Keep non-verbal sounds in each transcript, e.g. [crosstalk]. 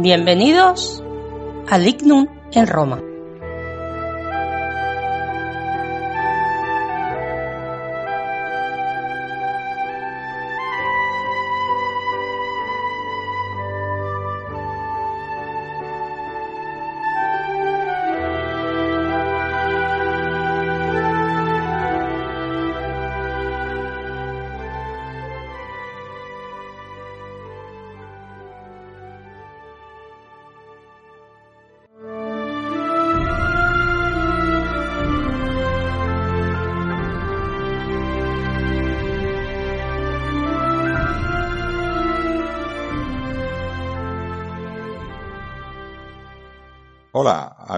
bienvenidos al Ignum en Roma.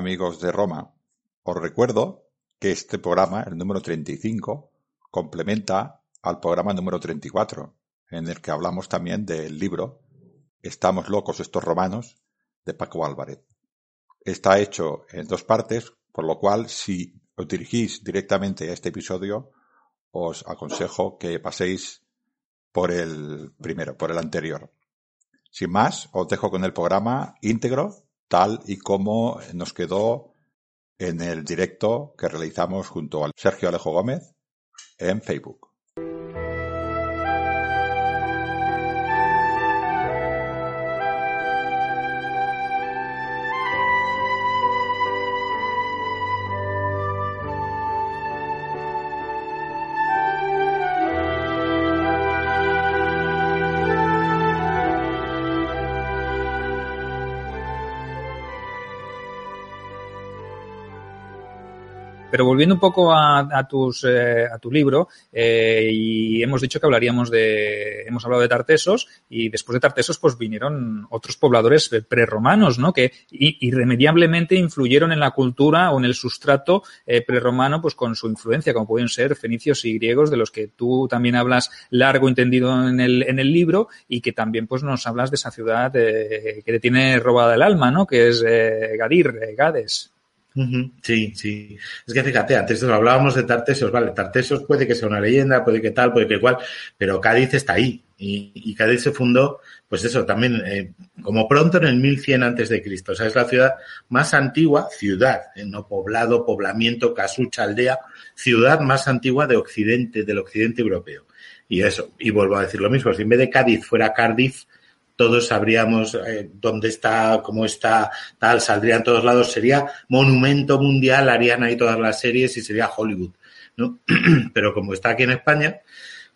Amigos de Roma. Os recuerdo que este programa, el número 35, complementa al programa número 34, en el que hablamos también del libro Estamos locos estos romanos de Paco Álvarez. Está hecho en dos partes, por lo cual si os dirigís directamente a este episodio, os aconsejo que paséis por el primero, por el anterior. Sin más, os dejo con el programa íntegro tal y como nos quedó en el directo que realizamos junto al Sergio Alejo Gómez en Facebook. Pero volviendo un poco a, tus, eh, a tu libro, eh, y hemos dicho que hablaríamos de, hemos hablado de Tartesos, y después de Tartesos, pues vinieron otros pobladores prerromanos, ¿no? Que irremediablemente influyeron en la cultura o en el sustrato eh, prerromano, pues con su influencia, como pueden ser fenicios y griegos, de los que tú también hablas largo entendido en el, en el libro, y que también pues nos hablas de esa ciudad que te tiene robada el alma, ¿no? Que es Gadir, Gades. Sí, sí. Es que fíjate, antes hablábamos de Tartesios, vale, Tartesios puede que sea una leyenda, puede que tal, puede que igual, pero Cádiz está ahí. Y, Cádiz se fundó, pues eso, también eh, como pronto en el 1100 antes de Cristo. O sea, es la ciudad más antigua, ciudad, eh, no poblado, poblamiento, casucha, aldea, ciudad más antigua de Occidente, del Occidente europeo. Y eso, y vuelvo a decir lo mismo, si en vez de Cádiz fuera Cardiff, todos sabríamos eh, dónde está, cómo está, tal, saldría en todos lados, sería monumento mundial, harían ahí todas las series y sería Hollywood, ¿no? [clears throat] Pero como está aquí en España,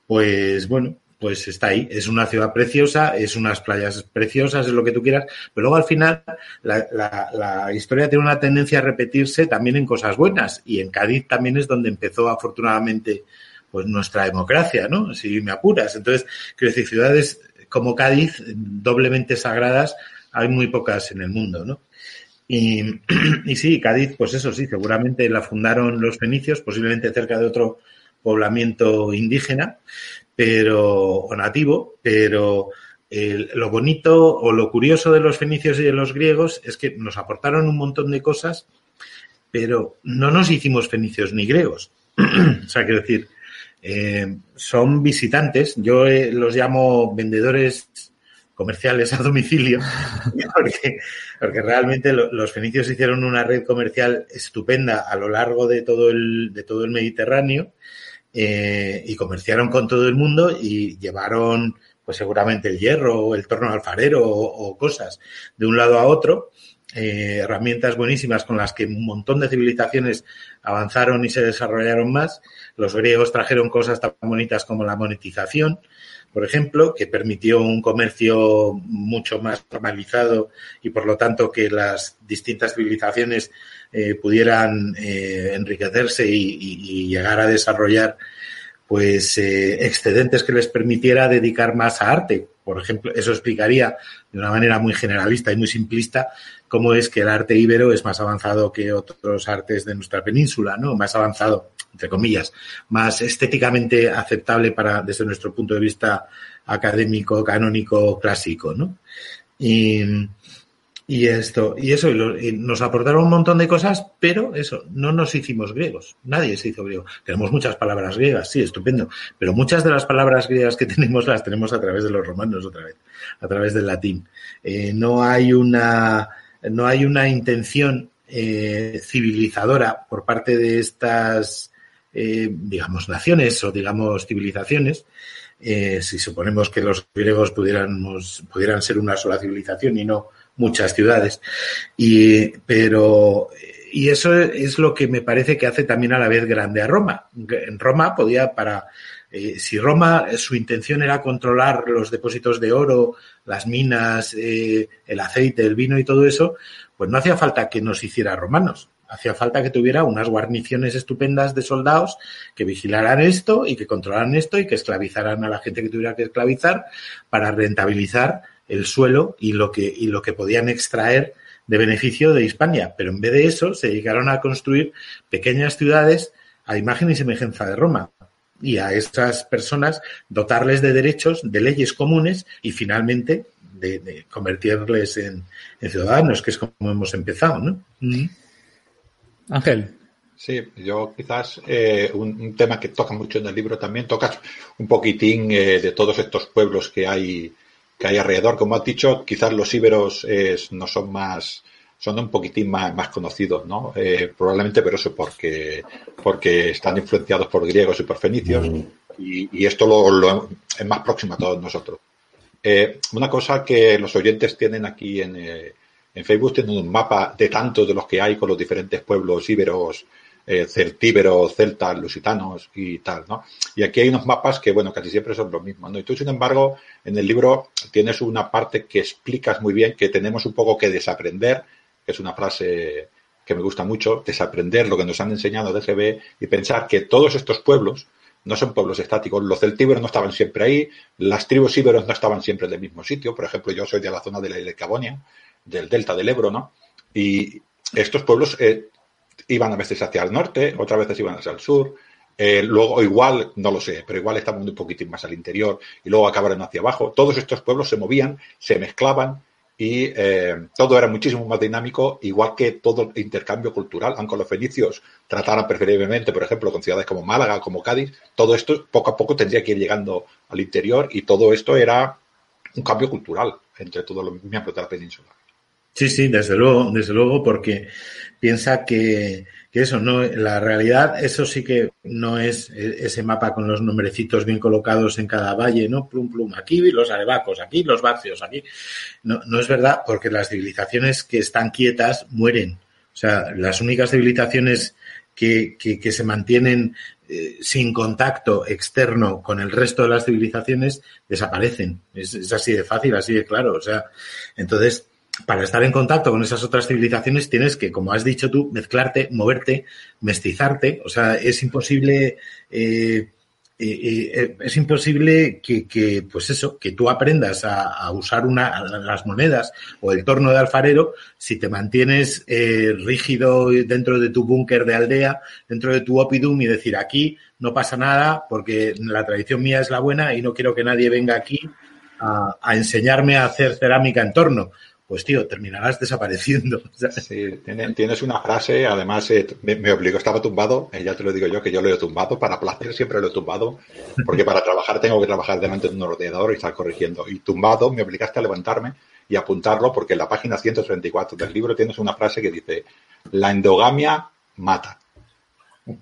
pues bueno, pues está ahí. Es una ciudad preciosa, es unas playas preciosas, es lo que tú quieras, pero luego al final la, historia tiene una tendencia a repetirse también en cosas buenas y en Cádiz también es donde empezó afortunadamente pues nuestra democracia, ¿no? Si me apuras. Entonces, quiero decir, ciudades como Cádiz, doblemente sagradas, hay muy pocas en el mundo, ¿no? [clears throat] Y, sí, Cádiz, pues eso sí, seguramente la fundaron los fenicios, posiblemente cerca de otro poblamiento indígena, pero, o nativo, pero lo bonito o lo curioso de los fenicios y de los griegos es que nos aportaron un montón de cosas, pero no nos hicimos fenicios ni griegos. [clears throat] o sea, quiero decir, eh, son visitantes, yo eh, los llamo vendedores comerciales a domicilio, [laughs] porque, porque realmente los fenicios hicieron una red comercial estupenda a lo largo de todo el, de todo el Mediterráneo eh, y comerciaron con todo el mundo y llevaron pues seguramente el hierro o el torno alfarero o, cosas de un lado a otro, herramientas buenísimas con las que un montón de civilizaciones avanzaron y se desarrollaron más. Los griegos trajeron cosas tan bonitas como la monetización, por ejemplo, que permitió un comercio mucho más formalizado y por lo tanto que las distintas civilizaciones eh, pudieran eh, enriquecerse y, llegar a desarrollar pues eh, excedentes que les permitiera dedicar más a arte. Por ejemplo, eso explicaría de una manera muy generalista y muy simplista cómo es que el arte íbero es más avanzado que otros artes de nuestra península, ¿no? Más avanzado entre comillas, más estéticamente aceptable para, desde nuestro punto de vista académico, canónico, clásico, ¿no? Y, y esto, y eso, y nos aportaron un montón de cosas, pero eso, no nos hicimos griegos. Nadie se hizo griego. Tenemos muchas palabras griegas, sí, estupendo. Pero muchas de las palabras griegas que [laughs] tenemos las tenemos a través de los romanos otra vez, a través del latín. Eh, no hay una, no hay una intención eh, civilizadora por parte de estas eh, digamos, naciones o, digamos, civilizaciones. Eh, si suponemos que los griegos pudiéramos, pudieran ser una sola civilización y no muchas ciudades. Y, pero, y eso es lo que me parece que hace también a la vez grande a Roma. En Roma podía, para, eh, si Roma, su intención era controlar los depósitos de oro, las minas, el aceite, el vino y todo eso, pues no hacía falta que nos hiciera romanos. Hacía falta que tuviera unas guarniciones estupendas de soldados que vigilaran esto y que controlaran esto y que esclavizaran a la gente que tuviera que esclavizar para rentabilizar el suelo y lo que, y lo que podían extraer de beneficio de Hispania. Pero en vez de eso, se dedicaron a construir pequeñas ciudades a imagen y semejanza de Roma y a estas personas dotarles de derechos, de leyes comunes y finalmente de, convertirles en, ciudadanos, que es como hemos empezado, ¿no? Ángel. Sí, yo quizás eh, un, tema que toca mucho en el libro también, tocas un poquitín eh, de todos estos pueblos que hay que hay alrededor. Como has dicho, quizás los íberos no son más, son un poquitín más, más conocidos, ¿no? Eh, probablemente, pero eso porque, porque están influenciados por griegos y por fenicios y, esto lo, es más próximo a todos nosotros. una cosa que los oyentes tienen aquí en, en Facebook tienen un mapa de tantos de los que hay con los diferentes pueblos íberos, eh, celtíberos, celtas, lusitanos y tal, ¿no? Y aquí hay unos mapas que, bueno, casi siempre son los mismos, ¿no? Y tú, sin embargo, en el libro tienes una parte que explicas muy bien que tenemos un poco que desaprender, que es una frase que me gusta mucho, desaprender lo que nos han enseñado de y pensar que todos estos pueblos no son pueblos estáticos. Los celtíberos no estaban siempre ahí, las tribus íberos no estaban siempre en el mismo sitio. Por ejemplo, yo soy de la zona de la Ilecabonia, del delta del Ebro, ¿no? Y estos pueblos eh, iban a veces hacia el norte, otras veces iban hacia el sur, eh, luego igual, no lo sé, pero igual estaban un poquitín más al interior y luego acabaron hacia abajo. Todos estos pueblos se movían, se mezclaban y eh, todo era muchísimo más dinámico, igual que todo el intercambio cultural, aunque los fenicios trataran preferiblemente, por ejemplo, con ciudades como Málaga, como Cádiz, todo esto poco a poco tendría que ir llegando al interior y todo esto era un cambio cultural entre todos los miembros de la península. Sí, sí, desde luego, desde luego, porque piensa que, que, eso, no, la realidad, eso sí que no es ese mapa con los nombrecitos bien colocados en cada valle, ¿no? Plum, plum, aquí los arebacos, aquí los barcios, aquí. No, no es verdad, porque las civilizaciones que están quietas mueren. O sea, las únicas civilizaciones que, que, se mantienen eh, sin contacto externo con el resto de las civilizaciones desaparecen. Es, es así de fácil, así de claro. O sea, entonces para estar en contacto con esas otras civilizaciones tienes que, como has dicho tú, mezclarte, moverte, mestizarte. O sea, es imposible, eh, eh, eh, es imposible que, pues eso, que tú aprendas a, usar una, las monedas o el torno de alfarero si te mantienes rígido dentro de tu búnker de aldea, dentro de tu opidum y decir aquí no pasa nada porque la tradición mía es la buena y no quiero que nadie venga aquí a enseñarme a hacer cerámica en torno pues tío, terminarás desapareciendo. [laughs] Sí, tienes una frase, además eh, me, obligó, estaba tumbado, eh, ya te lo digo yo, que yo lo he tumbado, para placer siempre lo he tumbado, porque para trabajar tengo que trabajar delante de un ordenador y estar corrigiendo. Y tumbado me obligaste a levantarme y apuntarlo, porque en la página 134 del libro tienes una frase que dice, la endogamia mata.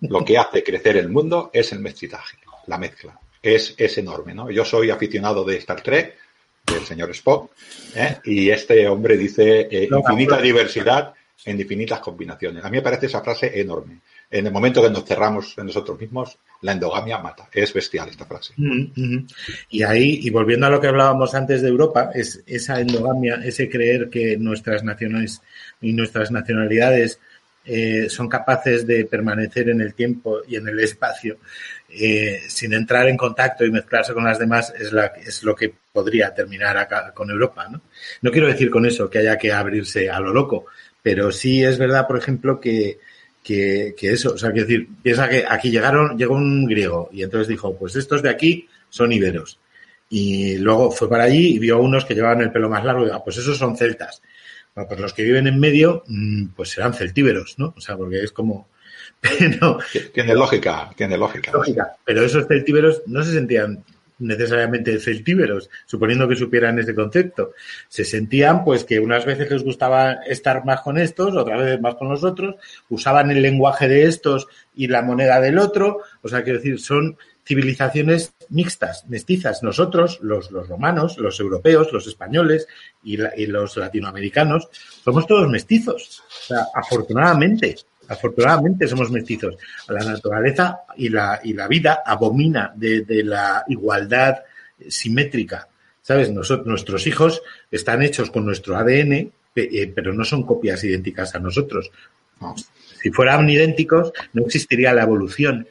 Lo que hace crecer el mundo es el mestizaje, la mezcla. Es, es enorme, ¿no? Yo soy aficionado de Star Trek, del señor Spock, ¿eh? y este hombre dice eh, infinita diversidad en infinitas combinaciones. A mí me parece esa frase enorme. En el momento que nos cerramos en nosotros mismos, la endogamia mata. Es bestial esta frase. Y ahí, y volviendo a lo que hablábamos antes de Europa, es esa endogamia, ese creer que nuestras naciones y nuestras nacionalidades eh, son capaces de permanecer en el tiempo y en el espacio eh, sin entrar en contacto y mezclarse con las demás es, lo que podría terminar con Europa. ¿no? quiero decir con eso que haya que abrirse a lo loco, pero sí es verdad, por ejemplo, que, que, que eso, o sea, quiero decir, piensa que aquí llegaron, llegó un griego y entonces dijo, pues estos de aquí son iberos. Y luego fue para allí y vio a unos que llevaban el pelo más largo y dijo, ah, pues esos son celtas. Bueno, pues los que viven en medio, mm, pues serán celtíberos, ¿no? O sea, porque es como, [laughs] pero, tiene lógica, tiene lógica. Lógica, pero esos celtíberos no se sentían necesariamente celtíberos, suponiendo que supieran ese concepto. Se sentían, pues, que unas veces les gustaba estar más con estos, otras veces más con los otros, usaban el lenguaje de estos y la moneda del otro. O sea, quiero decir, son civilizaciones mixtas, mestizas. Nosotros, los, los romanos, los europeos, los españoles y, y los latinoamericanos, somos todos mestizos. O sea, afortunadamente. Afortunadamente somos mestizos. La naturaleza y la, y la vida abomina de, la igualdad simétrica. ¿Sabes? Nosotros, nuestros hijos están hechos con nuestro ADN, eh, pero no son copias idénticas a nosotros. Si fueran idénticos, no existiría la evolución.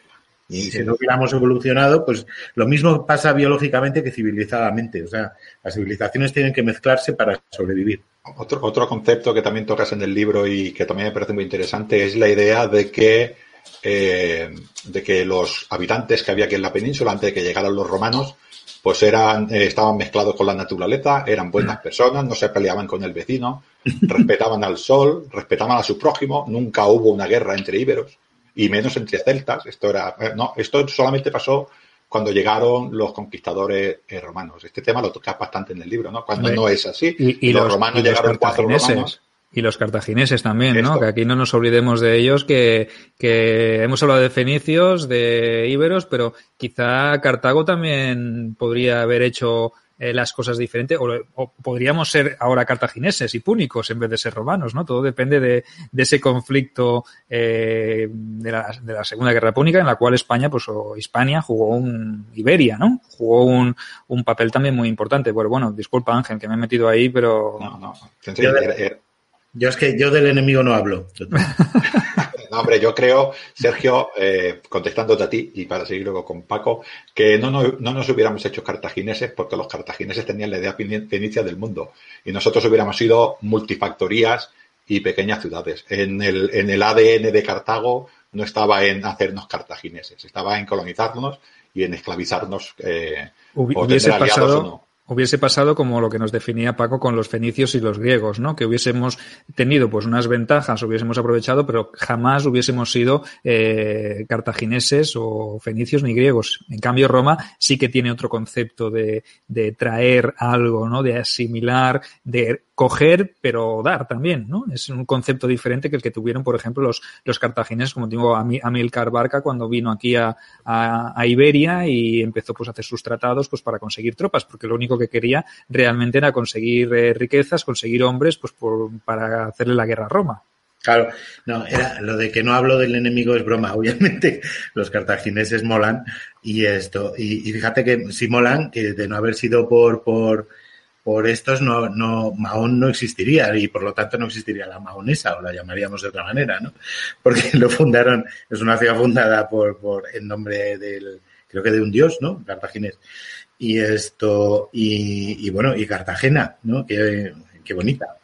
Y si no hubiéramos evolucionado, pues lo mismo pasa biológicamente que civilizadamente. O sea, las civilizaciones tienen que mezclarse para sobrevivir. Otro, otro concepto que también tocas en el libro y que también me parece muy interesante es la idea de que, eh, de que los habitantes que había aquí en la península antes de que llegaran los romanos, pues eran, eh, estaban mezclados con la naturaleza, eran buenas mm. personas, no se peleaban con el vecino, respetaban al sol, respetaban a su prójimo, nunca hubo una guerra entre íberos y menos entre celtas. Esto era, eh, no, esto solamente pasó cuando llegaron los conquistadores eh, romanos. Este tema lo tocas bastante en el libro, ¿no? Cuando no es así. Y, los, romanos llegaron cuatro romanos. Y los cartagineses también, ¿no? Que aquí no nos olvidemos de ellos, que, que hemos hablado de fenicios, de íberos, pero quizá Cartago también podría haber hecho eh, las cosas diferentes, o, podríamos ser ahora cartagineses y púnicos en vez de ser romanos, ¿no? Todo depende de, ese conflicto eh, de, la, de, la, Segunda Guerra Púnica en la cual España, pues, o Hispania jugó un, Iberia, ¿no? Jugó un, un papel también muy importante. Bueno, bueno, disculpa Ángel, que me he metido ahí, pero... No, no. Yo, es que yo del enemigo no hablo. [laughs] No, hombre, yo creo, Sergio, eh, contestándote a ti y para seguir luego con Paco, que no, no, nos hubiéramos hecho cartagineses porque los cartagineses tenían la idea fenicia del mundo y nosotros hubiéramos sido multifactorías y pequeñas ciudades. En el, en el ADN de Cartago no estaba en hacernos cartagineses, estaba en colonizarnos y en esclavizarnos eh, o tener aliados o no hubiese pasado como lo que nos definía Paco con los fenicios y los griegos, ¿no? Que hubiésemos tenido pues unas ventajas, hubiésemos aprovechado, pero jamás hubiésemos sido eh, cartagineses o fenicios ni griegos. En cambio, Roma sí que tiene otro concepto de, de traer algo, ¿no? De asimilar, de coger, pero dar también, ¿no? Es un concepto diferente que el que tuvieron, por ejemplo, los, los cartagineses, como digo, Amilcar Barca cuando vino aquí a, a, Iberia y empezó pues a hacer sus tratados pues para conseguir tropas, porque lo único que quería realmente era conseguir eh, riquezas, conseguir hombres, pues por, para hacerle la guerra a Roma. Claro, no, era lo de que no hablo del enemigo es broma. [laughs] Obviamente los cartagineses molan y esto, y, fíjate que si molan, que de no haber sido por, por, por estos no, no, Mahón no existiría y por lo tanto no existiría la mahonesa o la llamaríamos de otra manera, ¿no? Porque [laughs] lo fundaron, es una ciudad fundada por, por en nombre del, creo que de un dios, ¿no? Cartaginés. Y esto, y, bueno, y Cartagena, ¿no? Qué, qué bonita.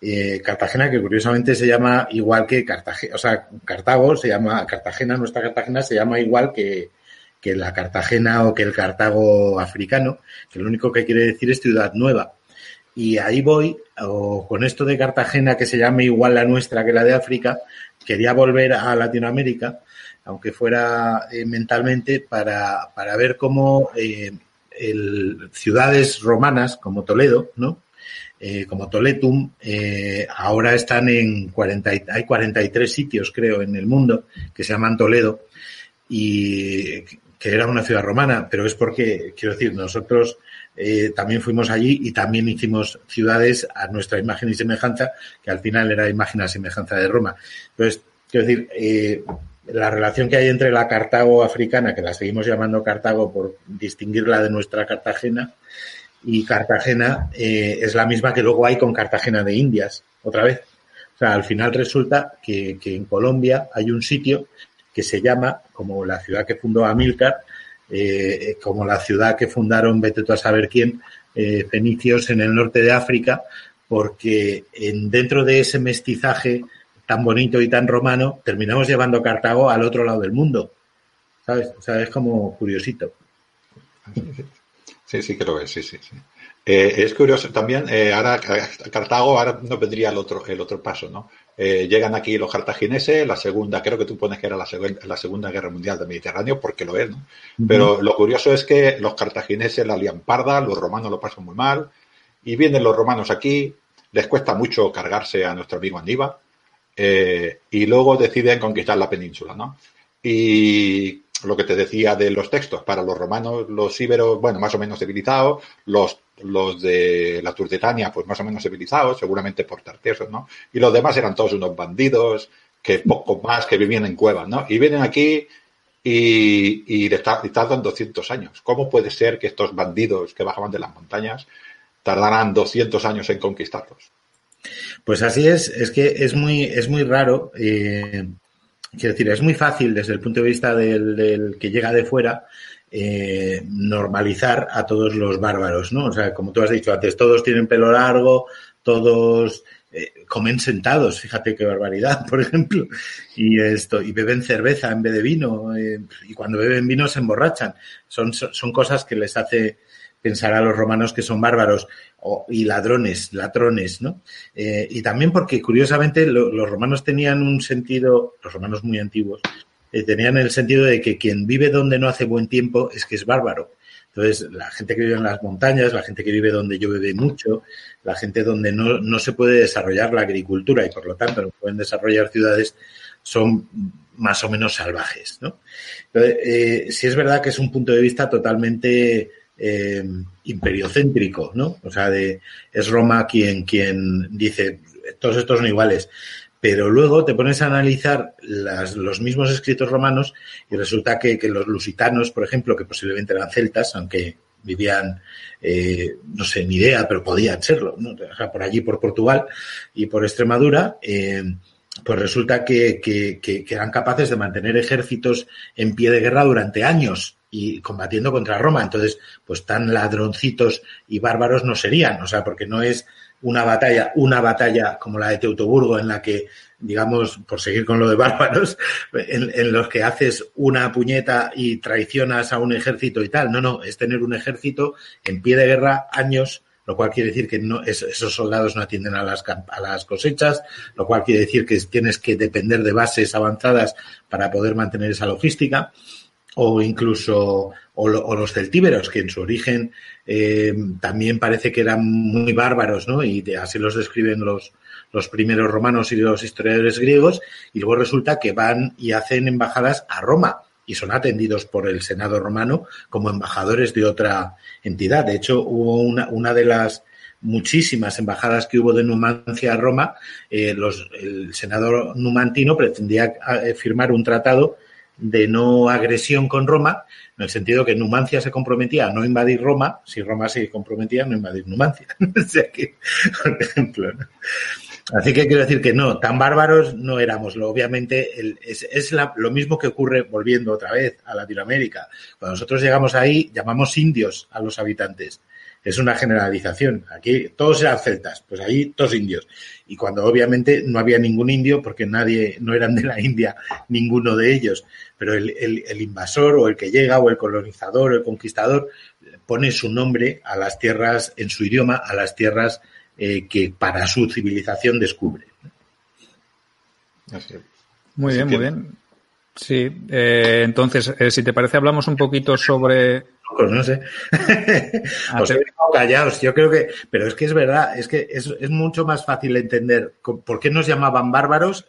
Eh, Cartagena, que curiosamente se llama igual que Cartagena, o sea, Cartago se llama, Cartagena, nuestra Cartagena se llama igual que, que la Cartagena o que el Cartago africano, que lo único que quiere decir es ciudad nueva. Y ahí voy, o con esto de Cartagena, que se llame igual la nuestra que la de África, quería volver a Latinoamérica, aunque fuera eh, mentalmente, para, para, ver cómo eh, ciudades romanas como Toledo, ¿no? Eh, como Toletum, ahora están en 40, hay 43 sitios, creo, en el mundo que se llaman Toledo y que era una ciudad romana, pero es porque, quiero decir, nosotros eh, también fuimos allí y también hicimos ciudades a nuestra imagen y semejanza, que al final era imagen y semejanza de Roma. Entonces, quiero decir, eh, la relación que hay entre la Cartago africana, que la seguimos llamando Cartago por distinguirla de nuestra Cartagena, y Cartagena eh, es la misma que luego hay con Cartagena de Indias, otra vez. O sea, al final resulta que en Colombia hay un sitio que se llama, como la ciudad que fundó Amílcar, eh, como la ciudad que fundaron, vete tú a saber quién, eh, fenicios en el norte de África, porque en, dentro de ese mestizaje tan bonito y tan romano, terminamos llevando Cartago al otro lado del mundo. ¿Sabes? O sea, es como curiosito. Sí, sí que lo es, sí, sí, sí. Eh, es curioso también, ahora Cartago ahora no vendría el otro, el otro paso, ¿no? Eh, llegan aquí los cartagineses, la segunda, creo que tú pones que era la, segunda, la segunda guerra mundial del Mediterráneo, porque lo es, ¿no? Pero lo curioso es que los cartagineses la lían parda, los romanos lo pasan muy mal, y vienen los romanos aquí, les cuesta mucho cargarse a nuestro amigo Aníbal, y luego deciden conquistar la península, ¿no? Y lo que te decía de los textos, para los romanos, los íberos, bueno, más o menos civilizados, los, los de la Turdetania, pues más o menos civilizados, seguramente por Tartesos, ¿no? Y los demás eran todos unos bandidos, que poco más, que vivían en cuevas, ¿no? Y vienen aquí y, y, tardan 200 años. ¿Cómo puede ser que estos bandidos que bajaban de las montañas tardaran 200 años en conquistarlos? Pues así es, es que es muy, es muy raro. Eh, Quiero decir, es muy fácil desde el punto de vista del, que llega de fuera eh, normalizar a todos los bárbaros, ¿no? O sea, como tú has dicho antes, todos tienen pelo largo, todos eh, comen sentados, fíjate qué barbaridad, [laughs] por ejemplo, y esto, y beben cerveza en vez de vino, eh, y cuando beben vino se emborrachan. Son, son cosas que les hace pensar a los romanos que son bárbaros y ladrones, ladrones, ¿no? Eh, y también porque, curiosamente, lo, los romanos tenían un sentido, los romanos muy antiguos, eh, tenían el sentido de que quien vive donde no hace buen tiempo es que es bárbaro. Entonces, la gente que vive en las montañas, la gente que vive donde llueve mucho, la gente donde no, no se puede desarrollar la agricultura y por lo tanto no pueden desarrollar ciudades, son más o menos salvajes, ¿no? Entonces, eh, sí es verdad que es un punto de vista totalmente eh, imperiocéntrico, ¿no? O sea, de, es Roma quien, quien dice, todos estos son iguales. Pero luego te pones a analizar los mismos escritos romanos y resulta que, que, los lusitanos, por ejemplo, que posiblemente eran celtas, aunque vivían, eh, no sé, ni idea, pero podían serlo, ¿no? o sea, por allí, por Portugal y por Extremadura, eh, pues resulta que, que, que, eran capaces de mantener ejércitos en pie de guerra durante años y combatiendo contra Roma. Entonces, pues tan ladroncitos y bárbaros no serían, o sea, porque no es una batalla, una batalla como la de Teutoburgo en la que, digamos, por seguir con lo de bárbaros, [laughs] en, los que haces una puñeta y traicionas a un ejército y tal. No, no, es tener un ejército en pie de guerra años, lo cual quiere decir que no, es, esos soldados no atienden a las, a las cosechas, lo cual quiere decir que tienes que depender de bases avanzadas para poder mantener esa logística o incluso o, lo, o, los celtíberos, que en su origen eh, también parece que eran muy bárbaros, ¿no? Y así los describen los, los primeros romanos y los historiadores griegos, y luego resulta que van y hacen embajadas a Roma y son atendidos por el Senado romano como embajadores de otra entidad. De hecho, hubo una, una de las muchísimas embajadas que hubo de Numancia a Roma, eh, el senador numantino pretendía eh, firmar un tratado de no agresión con Roma, en el sentido que Numancia se comprometía a no invadir Roma, si Roma se comprometía a no invadir Numancia. [laughs] o sea que, por ejemplo, ¿no? Así que quiero decir que no, tan bárbaros no éramos. Obviamente es, es lo mismo que ocurre volviendo otra vez a Latinoamérica. Cuando nosotros llegamos ahí, llamamos indios a los habitantes. Es una generalización. Aquí todos eran celtas, pues ahí todos indios. Y cuando obviamente no había ningún indio, porque nadie, no eran de la India, ninguno de ellos. Pero el, el, el invasor o el que llega o el colonizador o el conquistador pone su nombre a las tierras, en su idioma, a las tierras eh, que para su civilización descubre. Muy bien, muy bien. Sí, eh, entonces, eh, si te parece, hablamos un poquito sobre. No sé. [laughs] Os he dejado callados. Yo creo que. Pero es que es verdad, es que es, es mucho más fácil entender por qué nos llamaban bárbaros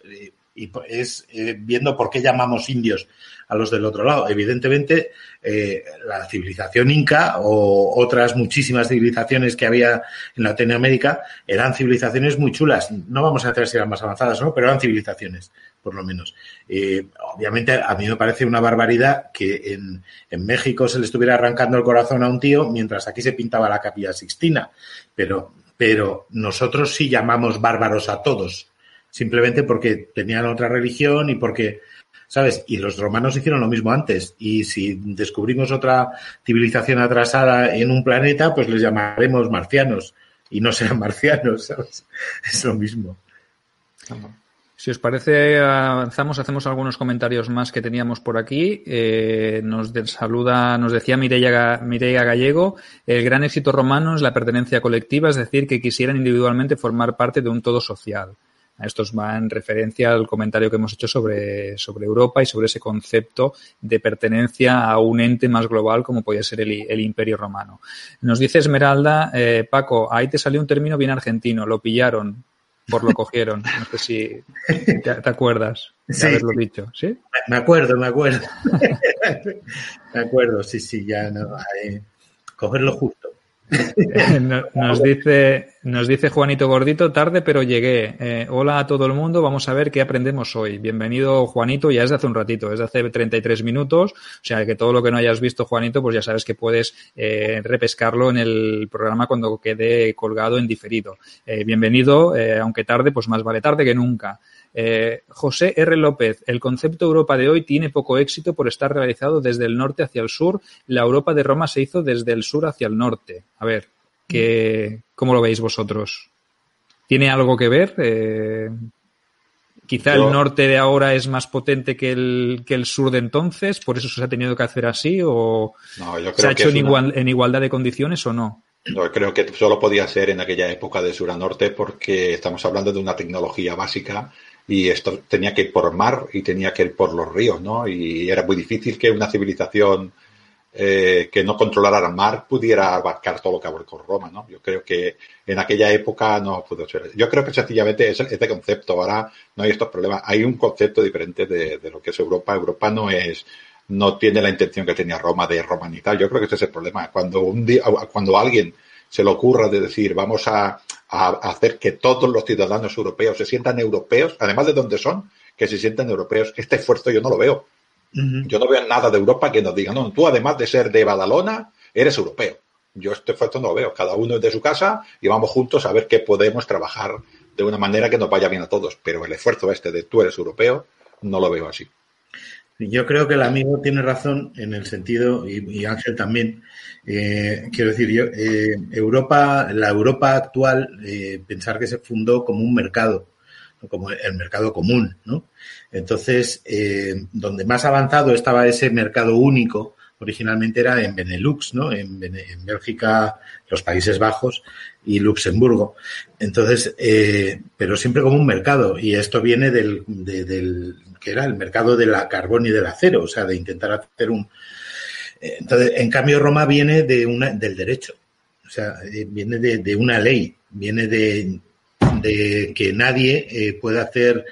y es viendo por qué llamamos indios a los del otro lado. Evidentemente, eh, la civilización inca o otras muchísimas civilizaciones que había en Latinoamérica eran civilizaciones muy chulas. No vamos a decir si eran más avanzadas, ¿no? Pero eran civilizaciones, por lo menos. Eh, obviamente, a mí me parece una barbaridad que en, en México se le estuviera arrancando el corazón a un tío mientras aquí se pintaba la capilla sixtina. Pero, pero nosotros sí llamamos bárbaros a todos simplemente porque tenían otra religión y porque ¿sabes? Y los romanos hicieron lo mismo antes. Y si descubrimos otra civilización atrasada en un planeta, pues les llamaremos marcianos. Y no serán marcianos, [laughs] ¿sabes? Es lo mismo. Si os parece, avanzamos, hacemos algunos comentarios más que teníamos por aquí. Eh, nos saluda, nos decía Mireia, Gallego, el gran éxito romano es la pertenencia colectiva, es decir, que quisieran individualmente formar parte de un todo social. Esto va en referencia al comentario que hemos hecho sobre, sobre Europa y sobre ese concepto de pertenencia a un ente más global como podía ser el, Imperio Romano. Nos dice Esmeralda, eh, Paco, ahí te salió un término bien argentino, lo pillaron, por lo cogieron. No sé si te, acuerdas de haberlo dicho, ¿sí? Me acuerdo, me acuerdo. [laughs] me acuerdo, sí, sí, ya no. cogerlo justo. [laughs] nos, dice, nos dice Juanito Gordito, tarde pero llegué. Eh, hola a todo el mundo, vamos a ver qué aprendemos hoy. Bienvenido Juanito, ya es de hace un ratito, es de hace 33 minutos, o sea que todo lo que no hayas visto Juanito, pues ya sabes que puedes eh, repescarlo en el programa cuando quede colgado en diferido. Eh, bienvenido, aunque tarde, pues más vale tarde que nunca. Eh, José R. López, el concepto Europa de hoy tiene poco éxito por estar realizado desde el norte hacia el sur. La Europa de Roma se hizo desde el sur hacia el norte. A ver, ¿qué, ¿cómo lo veis vosotros? ¿Tiene algo que ver? Eh, quizá el norte de ahora es más potente que el, que el sur de entonces, por eso se ha tenido que hacer así, o se ha hecho en, igualdad de condiciones o no. Yo creo que solo podía ser en aquella época de sur a norte porque estamos hablando de una tecnología básica y esto tenía que ir por mar y tenía que ir por los ríos, ¿no? Y era muy difícil que una civilización eh, que no controlara el mar pudiera abarcar todo lo que abarcó Roma, ¿no? Yo creo que en aquella época no pudo ser. Yo creo que sencillamente es este concepto. Ahora no hay estos problemas. Hay un concepto diferente de, de lo que es Europa. Europa no es no tiene la intención que tenía Roma de romanizar. Yo creo que ese es el problema. Cuando un día, cuando alguien se le ocurra de decir vamos a, hacer que todos los ciudadanos europeos se sientan europeos, además de donde son, que se sientan europeos. Este esfuerzo yo no lo veo. Yo no veo nada de Europa que nos diga, no, tú además de ser de Badalona, eres europeo. Yo este esfuerzo no lo veo. Cada uno es de su casa y vamos juntos a ver qué podemos trabajar de una manera que nos vaya bien a todos. Pero el esfuerzo este de tú eres europeo, no lo veo así. Yo creo que el amigo tiene razón en el sentido, y, Ángel también, eh, quiero decir, yo, eh, Europa, la Europa actual, eh, pensar que se fundó como un mercado, como el mercado común, ¿no? Entonces, donde más avanzado estaba ese mercado único, originalmente era en Benelux, ¿no? En, en Bélgica, los Países Bajos y Luxemburgo. Entonces, pero siempre como un mercado, y esto viene del, del que era el mercado de la carbón y del acero, o sea, de intentar hacer un... Eh, entonces, en cambio, Roma viene de una, del derecho, o sea, eh, viene de, una ley, viene de, de que nadie eh, puede hacer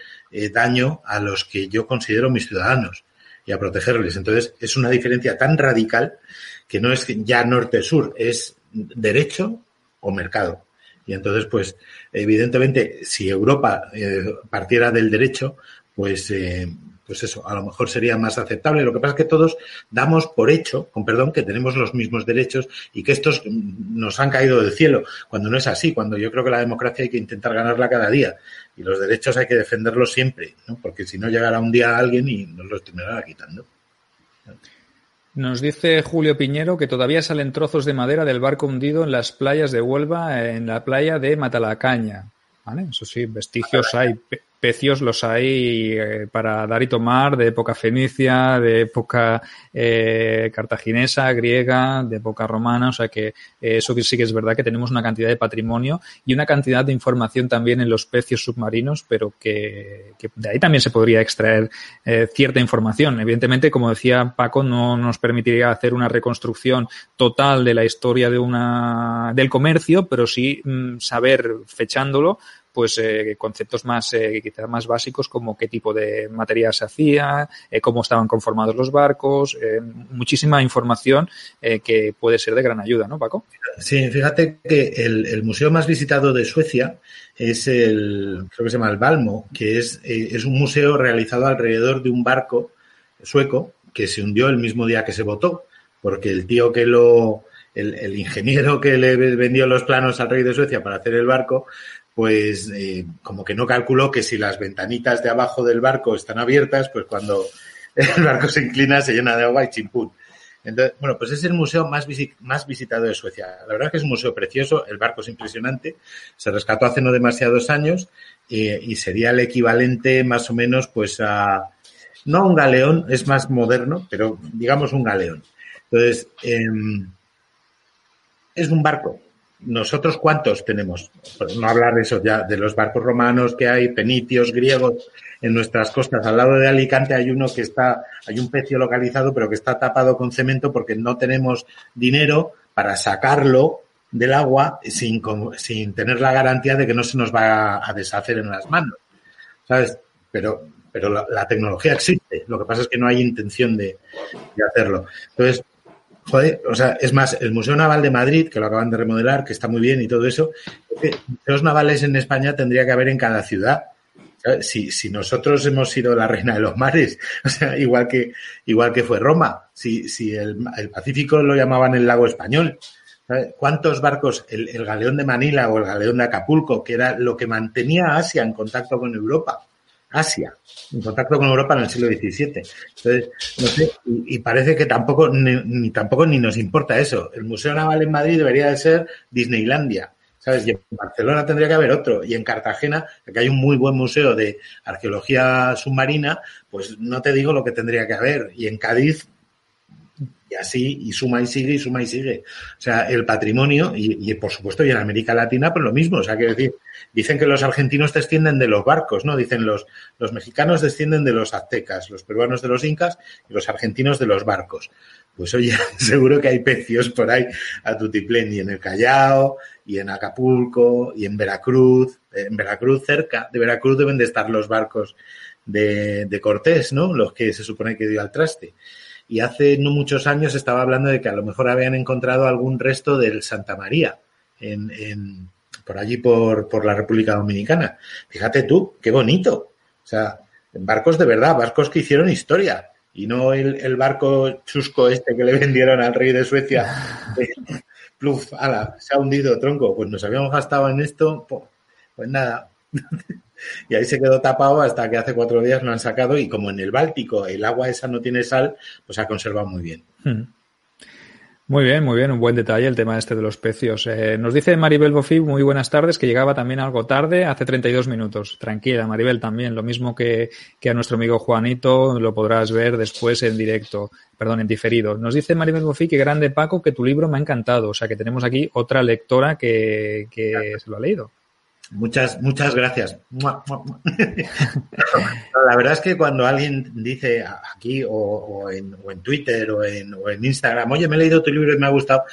daño a los que yo considero mis ciudadanos y a protegerles. Entonces, es una diferencia tan radical que no es ya norte-sur, es derecho o mercado. Y entonces, pues, evidentemente, si Europa partiera del derecho, pues, eh, pues eso, a lo mejor sería más aceptable. Lo que pasa es que todos damos por hecho, con perdón, que tenemos los mismos derechos y que estos nos han caído del cielo, cuando no es así, cuando yo creo que la democracia hay que intentar ganarla cada día y los derechos hay que defenderlos siempre, ¿no? porque si no llegará un día alguien y nos los terminará quitando. Nos dice Julio Piñero que todavía salen trozos de madera del barco hundido en las playas de Huelva, en la playa de Matalacaña. ¿Vale? Eso sí, vestigios hay, pecios los hay eh, para dar y tomar de época fenicia, de época eh, cartaginesa, griega, de época romana, o sea que eh, eso sí que es verdad que tenemos una cantidad de patrimonio y una cantidad de información también en los pecios submarinos, pero que, de ahí también se podría extraer eh, cierta información. Evidentemente, como decía Paco, no nos permitiría hacer una reconstrucción total de la historia de una del comercio, pero sí mm, saber fechándolo pues eh, conceptos más eh, quizás más básicos como qué tipo de material se hacía, eh, cómo estaban conformados los barcos, eh, muchísima información que puede ser de gran ayuda, ¿no, Paco? Sí, fíjate que el, museo más visitado de Suecia es el, creo que se llama el Balmo, que es, es un museo realizado alrededor de un barco sueco que se hundió el mismo día que se votó, porque el tío que lo, el ingeniero que le vendió los planos al rey de Suecia para hacer el barco, pues eh, como que no calculó que si las ventanitas de abajo del barco están abiertas, pues cuando [laughs] el barco se inclina se llena de agua y chimpún. Entonces, bueno, pues es el museo más, visi más visitado de Suecia. La verdad es que es un museo precioso, el barco es impresionante, se rescató hace no demasiados años eh, y sería el equivalente más o menos pues a, no a un galeón, es más moderno, pero digamos un galeón. Entonces, eh, es un barco, nosotros cuántos tenemos, por no hablar de eso ya, de los barcos romanos que hay, penitios, griegos, en nuestras costas. Al lado de Alicante hay uno que está, hay un pecio localizado, pero que está tapado con cemento porque no tenemos dinero para sacarlo del agua sin, sin tener la garantía de que no se nos va a deshacer en las manos. ¿Sabes? Pero, pero la, la tecnología existe. Lo que pasa es que no hay intención de, de hacerlo. Entonces, Joder, o sea, es más, el Museo Naval de Madrid, que lo acaban de remodelar, que está muy bien y todo eso, museos navales en España tendría que haber en cada ciudad. Si, si nosotros hemos sido la reina de los mares, [laughs] o sea, igual que, igual que fue Roma, si, si el, el Pacífico lo llamaban el lago español. ¿cuántos barcos, el, el galeón de Manila o el galeón de Acapulco, que era lo que mantenía a Asia en contacto con Europa? Asia, en contacto con Europa en el siglo XVII. Entonces, no sé, y, parece que tampoco ni, ni, tampoco ni nos importa eso. El Museo Naval en Madrid debería de ser Disneylandia, ¿sabes? Y en Barcelona tendría que haber otro. Y en Cartagena, que hay un muy buen museo de arqueología submarina, pues no te digo lo que tendría que haber. Y en Cádiz, así, y suma y sigue, y suma y sigue. O sea, el patrimonio, y, por supuesto, y en América Latina, pues lo mismo. O sea, quiero decir, dicen que los argentinos descienden de los barcos, ¿no? Dicen los, los mexicanos descienden de los aztecas, los peruanos de los incas y los argentinos de los barcos. Pues oye, [laughs] seguro que hay pecios por ahí a tutiplén y en el Callao, y en Acapulco, y en Veracruz. En Veracruz, cerca de Veracruz deben de estar los barcos de, de Cortés, ¿no? Los que se supone que dio al traste y hace no muchos años estaba hablando de que a lo mejor habían encontrado algún resto del Santa María en, en por allí por, por, la República Dominicana. Fíjate tú, qué bonito. O sea, barcos de verdad, barcos que hicieron historia y no el, el barco chusco este que le vendieron al rey de Suecia. [laughs] Pluf, ala, se ha hundido, tronco. Pues nos habíamos gastado en esto, pues nada. [laughs] y ahí se quedó tapado hasta que hace cuatro días lo han sacado y como en el Báltico el agua esa no tiene sal, pues ha conservado muy bien. Hmm. Muy bien, muy bien, un buen detalle el tema este de los pecios. Eh, nos dice Maribel Bofi, muy buenas tardes, que llegaba también algo tarde, hace 32 minutos. Tranquila, Maribel, también, lo mismo que, que a nuestro amigo Juanito, lo podrás ver después en directo, perdón, en diferido. Nos dice Maribel Bofi, que grande Paco, que tu libro me ha encantado. O sea, que tenemos aquí otra lectora que, que se lo ha leído. Muchas, muchas gracias. [laughs] La verdad es que cuando alguien dice aquí o, o, en, o en, Twitter o en, o en, Instagram, oye, me he leído tu libro y me ha gustado,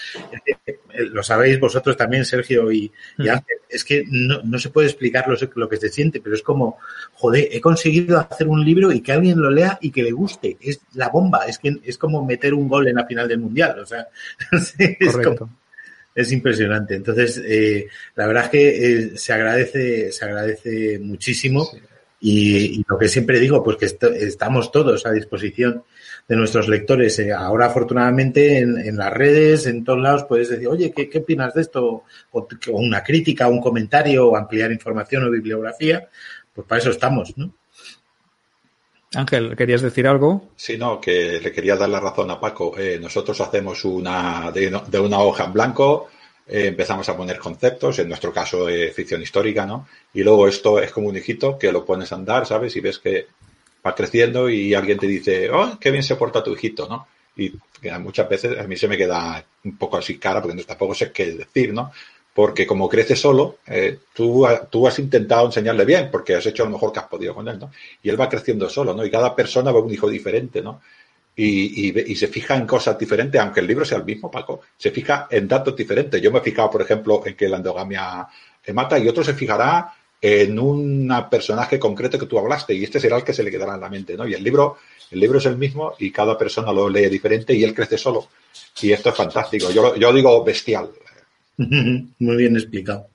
eh, lo sabéis vosotros también, Sergio y, y Ángel, es que no, no, se puede explicar lo, lo, que se siente, pero es como, joder, he conseguido hacer un libro y que alguien lo lea y que le guste. Es la bomba, es que es como meter un gol en la final del mundial. O sea, [laughs] es Correcto. como es impresionante. Entonces, eh, la verdad es que eh, se agradece, se agradece muchísimo sí. y, y, lo que siempre digo, pues que est estamos todos a disposición de nuestros lectores. Eh, ahora, afortunadamente, en, en, las redes, en todos lados, puedes decir, oye, ¿qué, qué opinas de esto? O, o, una crítica, un comentario, o ampliar información o bibliografía. Pues para eso estamos, ¿no? Ángel, ¿querías decir algo? Sí, no, que le quería dar la razón a Paco. Eh, nosotros hacemos una de, de, una hoja en blanco, eh, empezamos a poner conceptos, en nuestro caso eh, ficción histórica, ¿no? Y luego esto es como un hijito que lo pones a andar, ¿sabes? Y ves que va creciendo y alguien te dice, oh, qué bien se porta tu hijito, ¿no? Y muchas veces a mí se me queda un poco así cara porque tampoco sé qué decir, ¿no? Porque como crece solo, eh, tú, tú has intentado enseñarle bien porque has hecho lo mejor que has podido con él, ¿no? Y él va creciendo solo, ¿no? Y cada persona va un hijo diferente, ¿no? Y, y, y, se fija en cosas diferentes, aunque el libro sea el mismo, Paco, se fija en datos diferentes. Yo me he fijado, por ejemplo, en que la endogamia mata y otro se fijará en un personaje concreto que tú hablaste y este será el que se le quedará en la mente, ¿no? Y el libro, el libro es el mismo y cada persona lo lee diferente y él crece solo. Y esto es fantástico. Yo, yo digo bestial. [laughs] Muy bien explicado.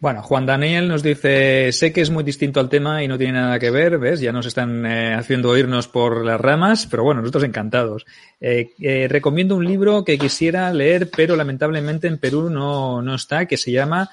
Bueno, Juan Daniel nos dice, sé que es muy distinto al tema y no tiene nada que ver, ¿ves? Ya nos están eh, haciendo oírnos por las ramas, pero bueno, nosotros encantados. Eh, eh, recomiendo un libro que quisiera leer, pero lamentablemente en Perú no, no está, que se llama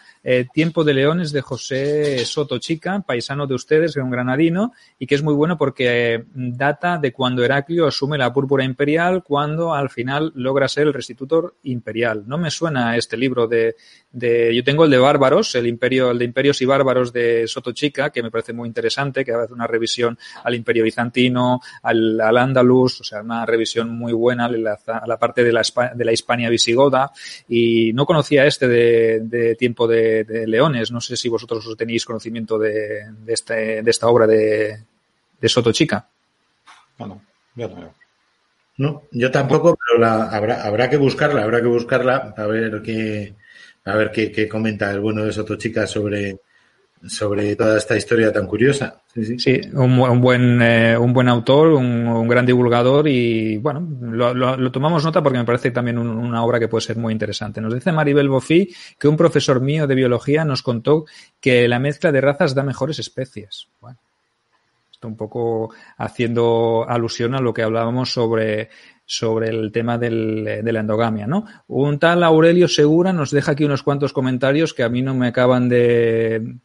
Tiempo de Leones de José Soto Chica, paisano de ustedes, de un granadino, y que es muy bueno porque data de cuando Heraclio asume la púrpura imperial, cuando al final logra ser el restitutor imperial. No me suena este libro de, de yo tengo el de Bárbaros, el imperio, el de Imperios y Bárbaros de Soto Chica, que me parece muy interesante, que hace una revisión al imperio bizantino, al, al andaluz, o sea, una revisión muy buena a la, a la parte de la, de la Hispania visigoda, y no conocía este de, de Tiempo de de, Leones. No sé si vosotros tenéis conocimiento de, de, este, de esta obra de, de Soto Chica. No, yo no. No, yo tampoco, pero la, habrá, habrá que buscarla, habrá que buscarla a ver qué, a ver qué, qué comenta el bueno de Soto Chica sobre, sobre toda esta historia tan curiosa. Sí, sí. sí un, un, buen, eh, un buen autor, un, un, gran divulgador y bueno, lo, lo, tomamos nota porque me parece también un, una obra que puede ser muy interesante. Nos dice Maribel Bofi que un profesor mío de biología nos contó que la mezcla de razas da mejores especies. Bueno, esto un poco haciendo alusión a lo que hablábamos sobre sobre el tema del, de la endogamia, ¿no? Un tal Aurelio Segura nos deja aquí unos cuantos comentarios que a mí no me acaban de,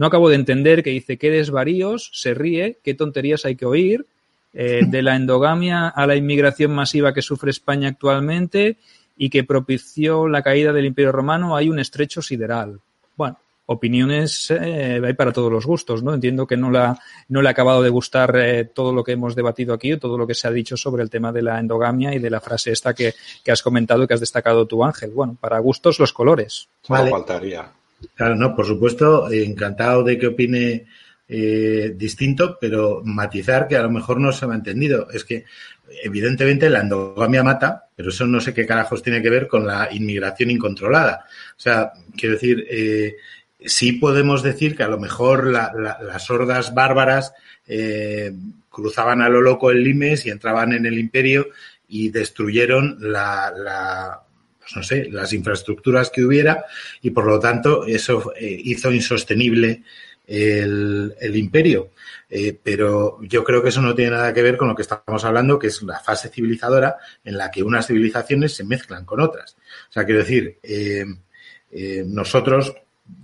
no acabo de entender que dice qué desvaríos, se ríe, qué tonterías hay que oír, eh, [laughs] de la endogamia a la inmigración masiva que sufre España actualmente y que propició la caída del Imperio Romano, hay un estrecho sideral. Bueno, opiniones eh, hay para todos los gustos, ¿no? Entiendo que no, la, no le ha acabado de gustar eh, todo lo que hemos debatido aquí, todo lo que se ha dicho sobre el tema de la endogamia y de la frase esta que, que has comentado y que has destacado tú, Ángel. Bueno, para gustos los colores. Vale. faltaría. Claro, no, por supuesto, encantado de que opine eh, distinto, pero matizar que a lo mejor no se me ha entendido. Es que, evidentemente, la endogamia mata, pero eso no sé qué carajos tiene que ver con la inmigración incontrolada. O sea, quiero decir, eh, sí podemos decir que a lo mejor la, la, las hordas bárbaras eh, cruzaban a lo loco el Limes y entraban en el imperio y destruyeron la, la pues no sé, las infraestructuras que hubiera y por lo tanto eso eh, hizo insostenible el, imperio. Eh, pero yo creo que eso no tiene nada que ver con lo que estamos hablando, que es la fase civilizadora en la que unas civilizaciones se mezclan con otras. O sea, quiero decir, nosotros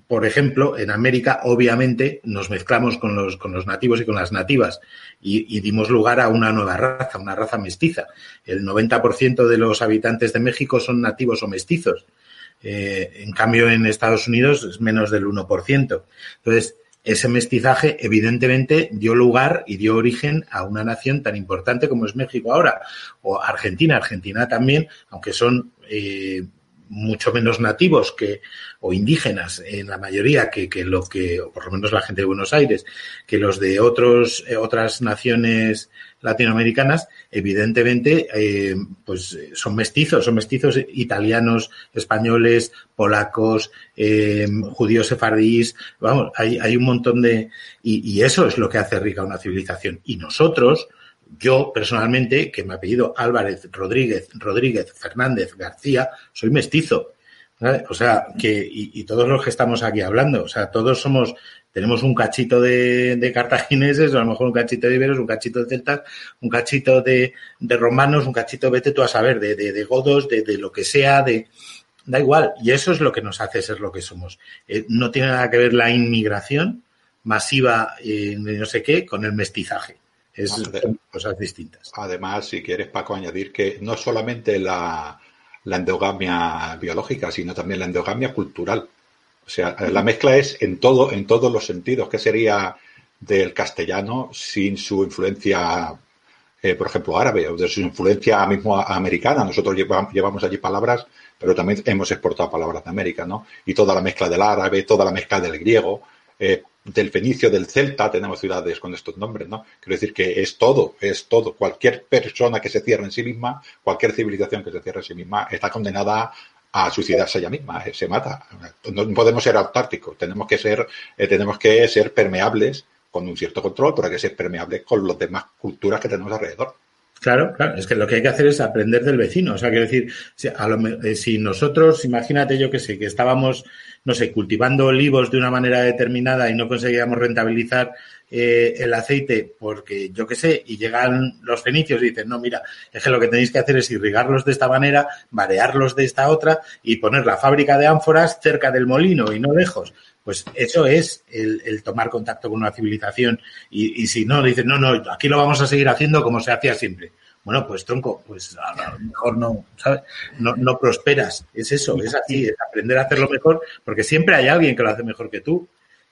por ejemplo, en América, obviamente, nos mezclamos con los, con los nativos y con las nativas y, dimos lugar a una nueva raza, una raza mestiza. El 90% de los habitantes de México son nativos o mestizos. Eh, en cambio, en Estados Unidos es menos del 1%. Entonces, ese mestizaje, evidentemente, dio lugar y dio origen a una nación tan importante como es México ahora, o Argentina. Argentina también, aunque son eh, mucho menos nativos que o indígenas en la mayoría que, que lo que o por lo menos la gente de Buenos Aires que los de otros eh, otras naciones latinoamericanas evidentemente eh, pues son mestizos son mestizos italianos españoles polacos eh, judíos sefardíes vamos hay, hay un montón de y, y eso es lo que hace rica una civilización. Y nosotros yo personalmente, que me apellido Álvarez Rodríguez, Rodríguez Fernández García, soy mestizo. O sea, que, y, todos los que estamos aquí hablando, o sea, todos somos, tenemos un cachito de, cartagineses, o a lo mejor un cachito de iberos, un cachito de celtas, un cachito de, romanos, un cachito, vete tú a saber, de, de, godos, de, de, lo que sea, de, da igual. Y eso es lo que nos hace ser lo que somos. Eh, no tiene nada que ver la inmigración masiva, eh, no sé qué, con el mestizaje. Es cosas distintas. Además, si quieres, Paco, añadir que no solamente la, la endogamia biológica, sino también la endogamia cultural. O sea, la mezcla es en todo, en todos los sentidos. ¿Qué sería del castellano sin su influencia, eh, por ejemplo, árabe o de su influencia mismo americana? Nosotros llevamos, allí palabras, pero también hemos exportado palabras de América, ¿no? Y toda la mezcla del árabe, toda la mezcla del griego, eh, del fenicio, del celta, tenemos ciudades con estos nombres, ¿no? Quiero decir que es todo, es todo. Cualquier persona que se cierre en sí misma, cualquier civilización que se cierre en sí misma, está condenada a suicidarse ella misma, eh, se mata. No podemos ser autárticos, tenemos que ser, eh, tenemos que ser permeables con un cierto control, pero hay que ser permeables con las demás culturas que tenemos alrededor. Claro, claro, es que lo que hay que hacer es aprender del vecino. O sea, quiero decir, si, a lo, eh, si nosotros, imagínate yo que sé, que estábamos, no sé, cultivando olivos de una manera determinada y no conseguíamos rentabilizar eh, el aceite porque yo qué sé, y llegan los fenicios y dicen, no, mira, es que lo que tenéis que hacer es irrigarlos de esta manera, marearlos de esta otra y poner la fábrica de ánforas cerca del molino y no lejos. Pues eso es el, tomar contacto con una civilización y, y si no, dicen, no, no, aquí lo vamos a seguir haciendo como se hacía siempre bueno, pues tronco, pues a lo mejor no, ¿sabes? No, no prosperas. Es eso, es así, es aprender a hacerlo mejor, porque siempre hay alguien que lo hace mejor que tú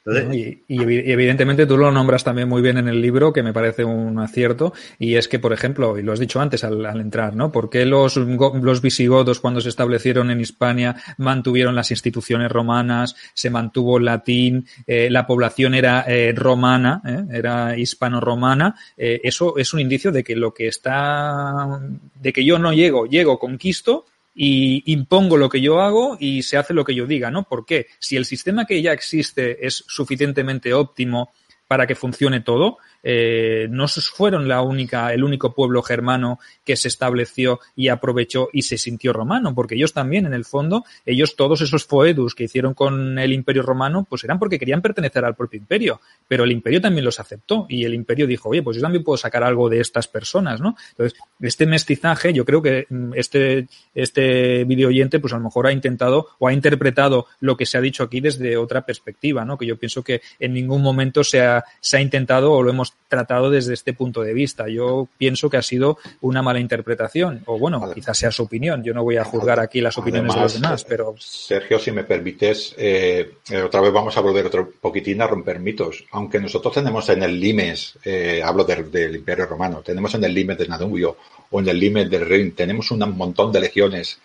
y, evidentemente tú lo nombras también muy bien en el libro, que me parece un acierto, y es que, por ejemplo, y lo has dicho antes al, entrar, ¿no? ¿Por qué los, los visigodos cuando se establecieron en Hispania mantuvieron las instituciones romanas, se mantuvo el latín, eh, la población era eh, romana, ¿eh? era hispano-romana? eso es un indicio de que lo que está, de que yo no llego, llego, conquisto, y impongo lo que yo hago y se hace lo que yo diga, ¿no? ¿Por qué? Si el sistema que ya existe es suficientemente óptimo para que funcione todo, eh, no fueron la única, el único pueblo germano que se estableció y aprovechó y se sintió romano, porque ellos también, en el fondo, ellos todos esos foedus que hicieron con el imperio romano, pues eran porque querían pertenecer al propio imperio, pero el imperio también los aceptó y el imperio dijo, oye, pues yo también puedo sacar algo de estas personas, ¿no? Entonces, este mestizaje, yo creo que mm, este, este video oyente, pues a lo mejor ha intentado o ha interpretado lo que se ha dicho aquí desde otra perspectiva, ¿no? Que yo pienso que en ningún momento se ha, se ha intentado o lo hemos tratado desde este punto de vista. Yo pienso que ha sido una mala interpretación, o bueno, quizás sea su opinión. Yo no voy a juzgar aquí las opiniones de los demás, pero. Sergio, si me permites, eh, eh, otra vez vamos a volver otro poquitín a romper mitos. Aunque nosotros tenemos en el Limes, eh, hablo del, Imperio Romano, tenemos en el Limes de Danubio o en el Limes del Rin, tenemos un montón de legiones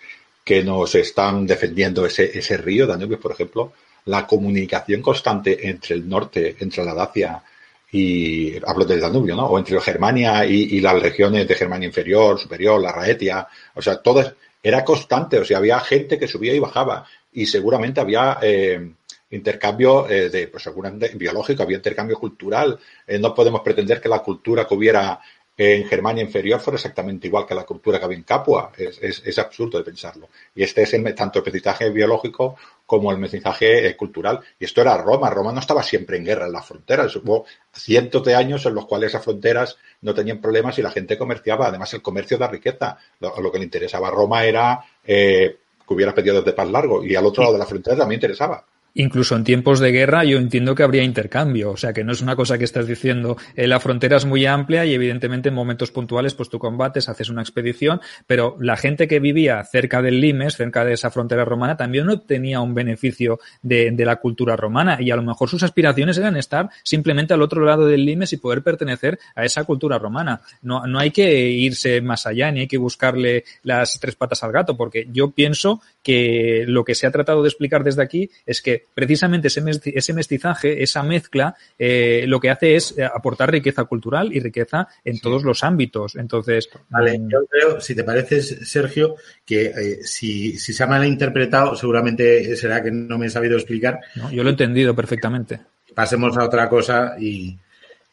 que nos están defendiendo ese, ese río, Danubio, por ejemplo, la comunicación constante entre el norte, entre la Dacia y hablo del Danubio, ¿no? O entre Germania y, las regiones de Germania inferior, superior, la Raetia, o sea, todo era constante, o sea, había gente que subía y bajaba y seguramente había eh, intercambio eh, de, pues seguramente biológico, había intercambio cultural. Eh, no podemos pretender que la cultura que hubiera en Germania inferior fuera exactamente igual que la cultura que había en Capua. Es, es, absurdo de pensarlo. Y este es el, tanto el mestizaje biológico como el mestizaje eh, cultural. Y esto era Roma. Roma no estaba siempre en guerra en las fronteras. Hubo cientos de años en los cuales esas fronteras no tenían problemas y la gente comerciaba. Además, el comercio da riqueza. Lo, que le interesaba a Roma era eh, que hubiera periodos de paz largo. Y al otro lado de la frontera también interesaba. Incluso en tiempos de guerra yo entiendo que habría intercambio, o sea que no es una cosa que estás diciendo, eh, la frontera es muy amplia y evidentemente en momentos puntuales pues tú combates, haces una expedición, pero la gente que vivía cerca del Limes, cerca de esa frontera romana, también no tenía un beneficio de, de la cultura romana y a lo mejor sus aspiraciones eran estar simplemente al otro lado del Limes y poder pertenecer a esa cultura romana. No, no hay que irse más allá ni hay que buscarle las tres patas al gato, porque yo pienso que lo que se ha tratado de explicar desde aquí es que precisamente ese, mestizaje, esa mezcla, eh, lo que hace es eh, aportar riqueza cultural y riqueza en todos los ámbitos. Entonces. Vale, mm, yo creo, si te parece, Sergio, que eh, si, se ha malinterpretado, seguramente será que no me he sabido explicar. yo lo he entendido perfectamente. Pasemos a otra cosa y,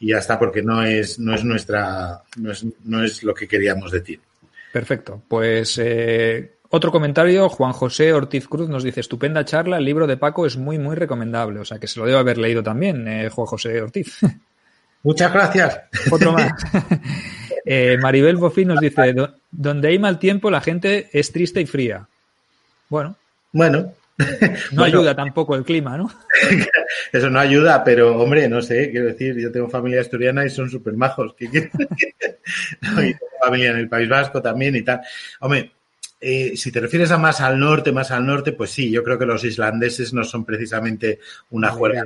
ya está, porque no es, no es nuestra, no es, no es lo que queríamos decir. Perfecto. Pues otro comentario, Juan José Ortiz Cruz nos dice, estupenda charla, el libro de Paco es muy, muy recomendable. O sea, que se lo debo haber leído también, eh, Juan José Ortiz. Muchas gracias. [laughs] Otro más. [laughs] Eh, Maribel Bofín nos dice, donde hay mal tiempo la gente es triste y fría. Bueno. Bueno. [laughs] No ayuda tampoco el clima, ¿no? Eso no ayuda, pero hombre, no sé, quiero decir, yo tengo familia asturiana y son súper majos. y tengo familia en el País Vasco también y tal. Hombre, eh, si te refieres a más al norte, más al norte, pues sí, yo creo que los islandeses no son precisamente una juerga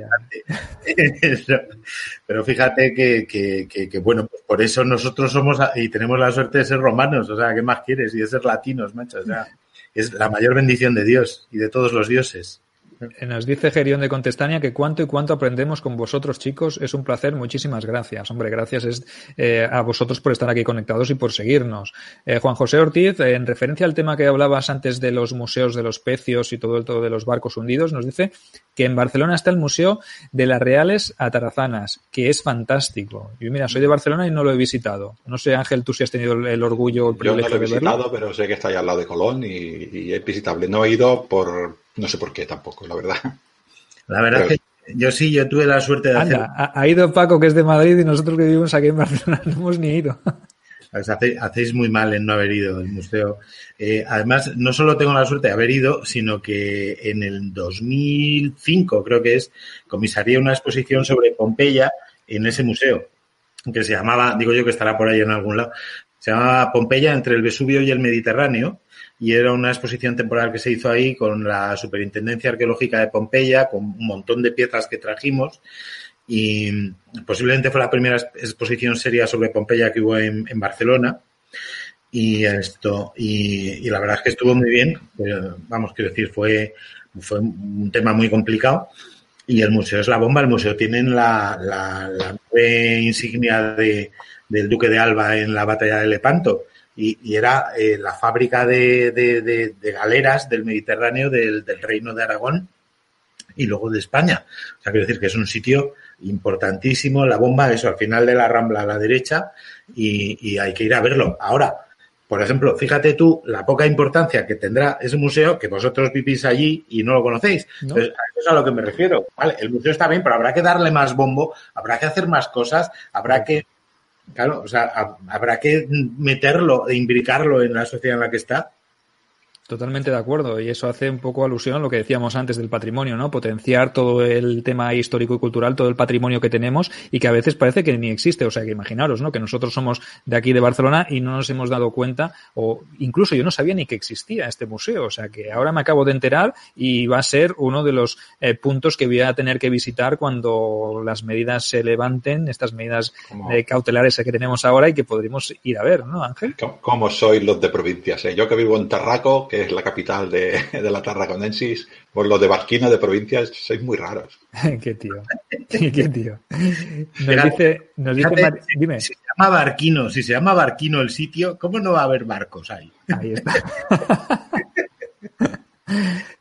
[laughs] Pero fíjate que, que, que, bueno, pues por eso nosotros somos y tenemos la suerte de ser romanos, o sea, ¿qué más quieres? Y de ser latinos, macho, o sea, es la mayor bendición de Dios y de todos los dioses. Eh, nos dice Gerión de Contestania que cuánto y cuánto aprendemos con vosotros, chicos. Es un placer. Muchísimas gracias. Hombre, gracias es, eh, a vosotros por estar aquí conectados y por seguirnos. Eh, Juan José Ortiz, en referencia al tema que hablabas antes de los museos de los pecios y todo el todo de los barcos hundidos, nos dice que en Barcelona está el Museo de las Reales Atarazanas, que es fantástico. Yo, mira, soy de Barcelona y no lo he visitado. No sé, Ángel, tú si has tenido el orgullo o el privilegio Yo no lo he visitado, pero sé que está ahí al lado de Colón y, y es visitable. No he ido por no sé por qué tampoco, la verdad. La verdad es que yo sí, yo tuve la suerte de hacer... Ha, ido Paco, que es de Madrid, y nosotros que vivimos aquí en Barcelona [laughs] no hemos ni ido. Pues hacéis, muy mal en no haber ido al museo. Eh, además, no solo tengo la suerte de haber ido, sino que en el 2005, creo que es, comisaría una exposición sobre Pompeya en ese museo, que se llamaba, digo yo que estará por ahí en algún lado, se llamaba Pompeya entre el Vesubio y el Mediterráneo, y era una exposición temporal que se hizo ahí con la Superintendencia Arqueológica de Pompeya, con un montón de piezas que trajimos y posiblemente fue la primera exposición seria sobre Pompeya que hubo en, Barcelona y esto y, la verdad es que estuvo muy bien vamos quiero decir fue fue un tema muy complicado y el museo es la bomba el museo tiene la, la, insignia de, del duque de Alba en la batalla de Lepanto y, era eh, la fábrica de, de, galeras del Mediterráneo del, Reino de Aragón y luego de España. O sea, quiero decir que es un sitio importantísimo, la bomba, eso, al final de la rambla a la derecha y, hay que ir a verlo. Ahora, por ejemplo, fíjate tú la poca importancia que tendrá ese museo que vosotros vivís allí y no lo conocéis. Entonces, a eso es a lo que me refiero. Vale, el museo está bien, pero habrá que darle más bombo, habrá que hacer más cosas, habrá que Claro, o sea, habrá que meterlo e imbricarlo en la sociedad en la que está Totalmente de acuerdo. Y eso hace un poco alusión a lo que decíamos antes del patrimonio, ¿no? Potenciar todo el tema histórico y cultural, todo el patrimonio que tenemos y que a veces parece que ni existe. O sea, que imaginaros, ¿no? Que nosotros somos de aquí de Barcelona y no nos hemos dado cuenta, o incluso yo no sabía ni que existía este museo. O sea, que ahora me acabo de enterar y va a ser uno de los eh, puntos que voy a tener que visitar cuando las medidas se levanten, estas medidas eh, cautelares que tenemos ahora y que podremos ir a ver, ¿no, Ángel? ¿Cómo sois los de provincias? Eh? Yo que vivo en Tarraco, que es la capital de, de la Tarraconensis, por lo de Barquino de provincias, sois muy raros. [laughs] qué tío, qué tío. Nos dice, nos dice dime. Si se llama Barquino, si se llama Barquino el sitio, ¿cómo no va a haber barcos ahí? Ahí está. [laughs]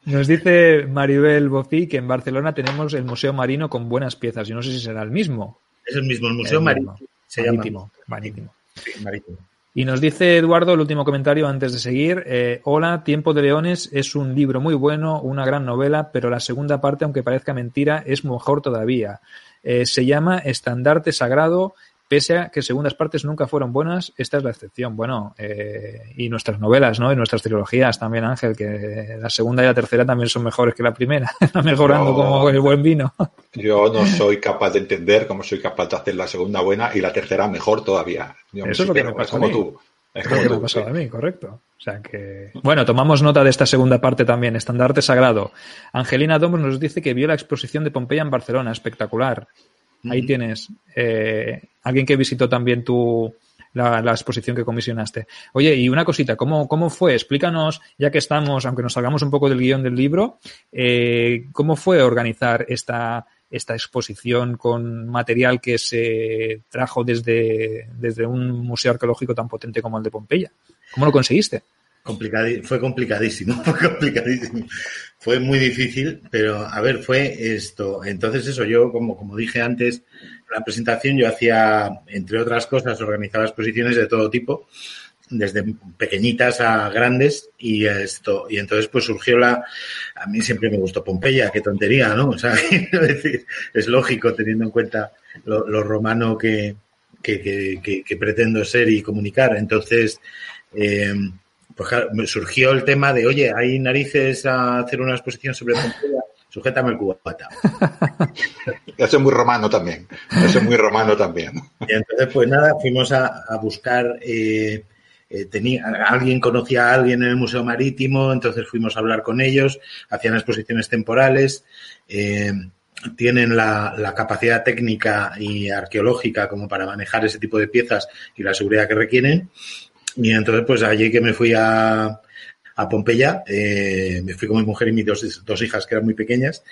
Nos dice Maribel Bofí que en Barcelona tenemos el Museo Marino con buenas piezas. y no sé si será el mismo. Es el mismo, el Museo Marino. Se marítimo, marítimo. Sí, marítimo. Y nos dice Eduardo, el último comentario antes de seguir, eh, hola, Tiempo de Leones es un libro muy bueno, una gran novela, pero la segunda parte, aunque parezca mentira, es mejor todavía. Eh, se llama Estandarte Sagrado Pese a que segundas partes nunca fueron buenas, esta es la excepción. Bueno, eh, y nuestras novelas, ¿no? Y nuestras trilogías también, Ángel, que la segunda y la tercera también son mejores que la primera, [laughs] mejorando como el buen vino. Yo no soy capaz de entender cómo soy capaz de hacer la segunda buena y la tercera mejor todavía. Eso es lo que me pasa como tú. Es lo que me ha pasado a mí, correcto. O sea que. Bueno, tomamos nota de esta segunda parte también, estandarte sagrado. Angelina Domos nos dice que vio la exposición de Pompeya en Barcelona, espectacular. Ahí tienes eh, alguien que visitó también tu, la, exposición que comisionaste. Oye, y una cosita, ¿cómo, ¿cómo fue? Explícanos, ya que estamos, aunque nos salgamos un poco del guion del libro, eh, ¿cómo fue organizar esta, esta exposición con material que se trajo desde, desde un museo arqueológico tan potente como el de Pompeya? ¿Cómo lo conseguiste? Fue complicadísimo, [laughs] fue complicadísimo. Fue muy difícil, pero a ver, fue esto. Entonces eso, yo como, como dije antes, en la presentación yo hacía, entre otras cosas, organizaba exposiciones de todo tipo, desde pequeñitas a grandes y esto y entonces pues surgió la a mí siempre me gustó Pompeya qué tontería no o sea [laughs] es lógico teniendo en cuenta lo, romano que que, que, pretendo ser y comunicar entonces eh, pues surgió el tema de, oye, hay narices a hacer una exposición sobre Pompeya, sujétame el cubata. [laughs] Eso es muy romano también. Eso es muy romano también. Y entonces, pues nada, fuimos a, buscar eh, eh, tenía, alguien conocía a alguien en el Museo Marítimo, entonces fuimos a hablar con ellos, hacían exposiciones temporales, eh, tienen la, la, capacidad técnica y arqueológica como para manejar ese tipo de piezas y la seguridad que requieren. Y entonces, pues allí que me fui a, a Pompeya, eh, me fui con mi mujer y mis dos, dos, hijas que eran muy pequeñas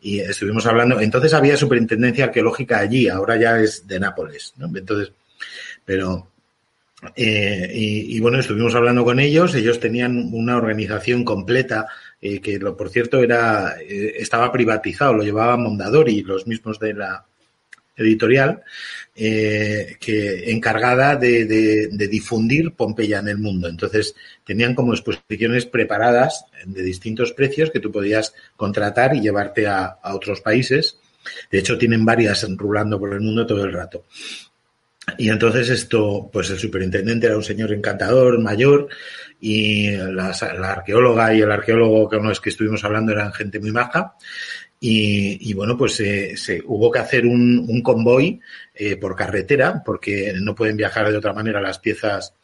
y estuvimos hablando. Entonces había superintendencia arqueológica allí, ahora ya es de Nápoles, ¿no? Entonces, pero eh, y, bueno, estuvimos hablando con ellos. Ellos tenían una organización completa eh, que, lo, por cierto, era eh, estaba privatizado, lo llevaba Mondadori, los mismos de la editorial, eh, que encargada de, difundir Pompeya en el mundo. Entonces tenían como exposiciones preparadas de distintos precios que tú podías contratar y llevarte a, a otros países. De hecho, tienen varias rulando por el mundo todo el rato. Y entonces esto, pues el superintendente era un señor encantador, mayor, y la, la arqueóloga y el arqueólogo con los que estuvimos hablando eran gente muy maja. Y, bueno, pues eh, se hubo que hacer un, convoy eh, por carretera, porque no pueden viajar de otra manera las piezas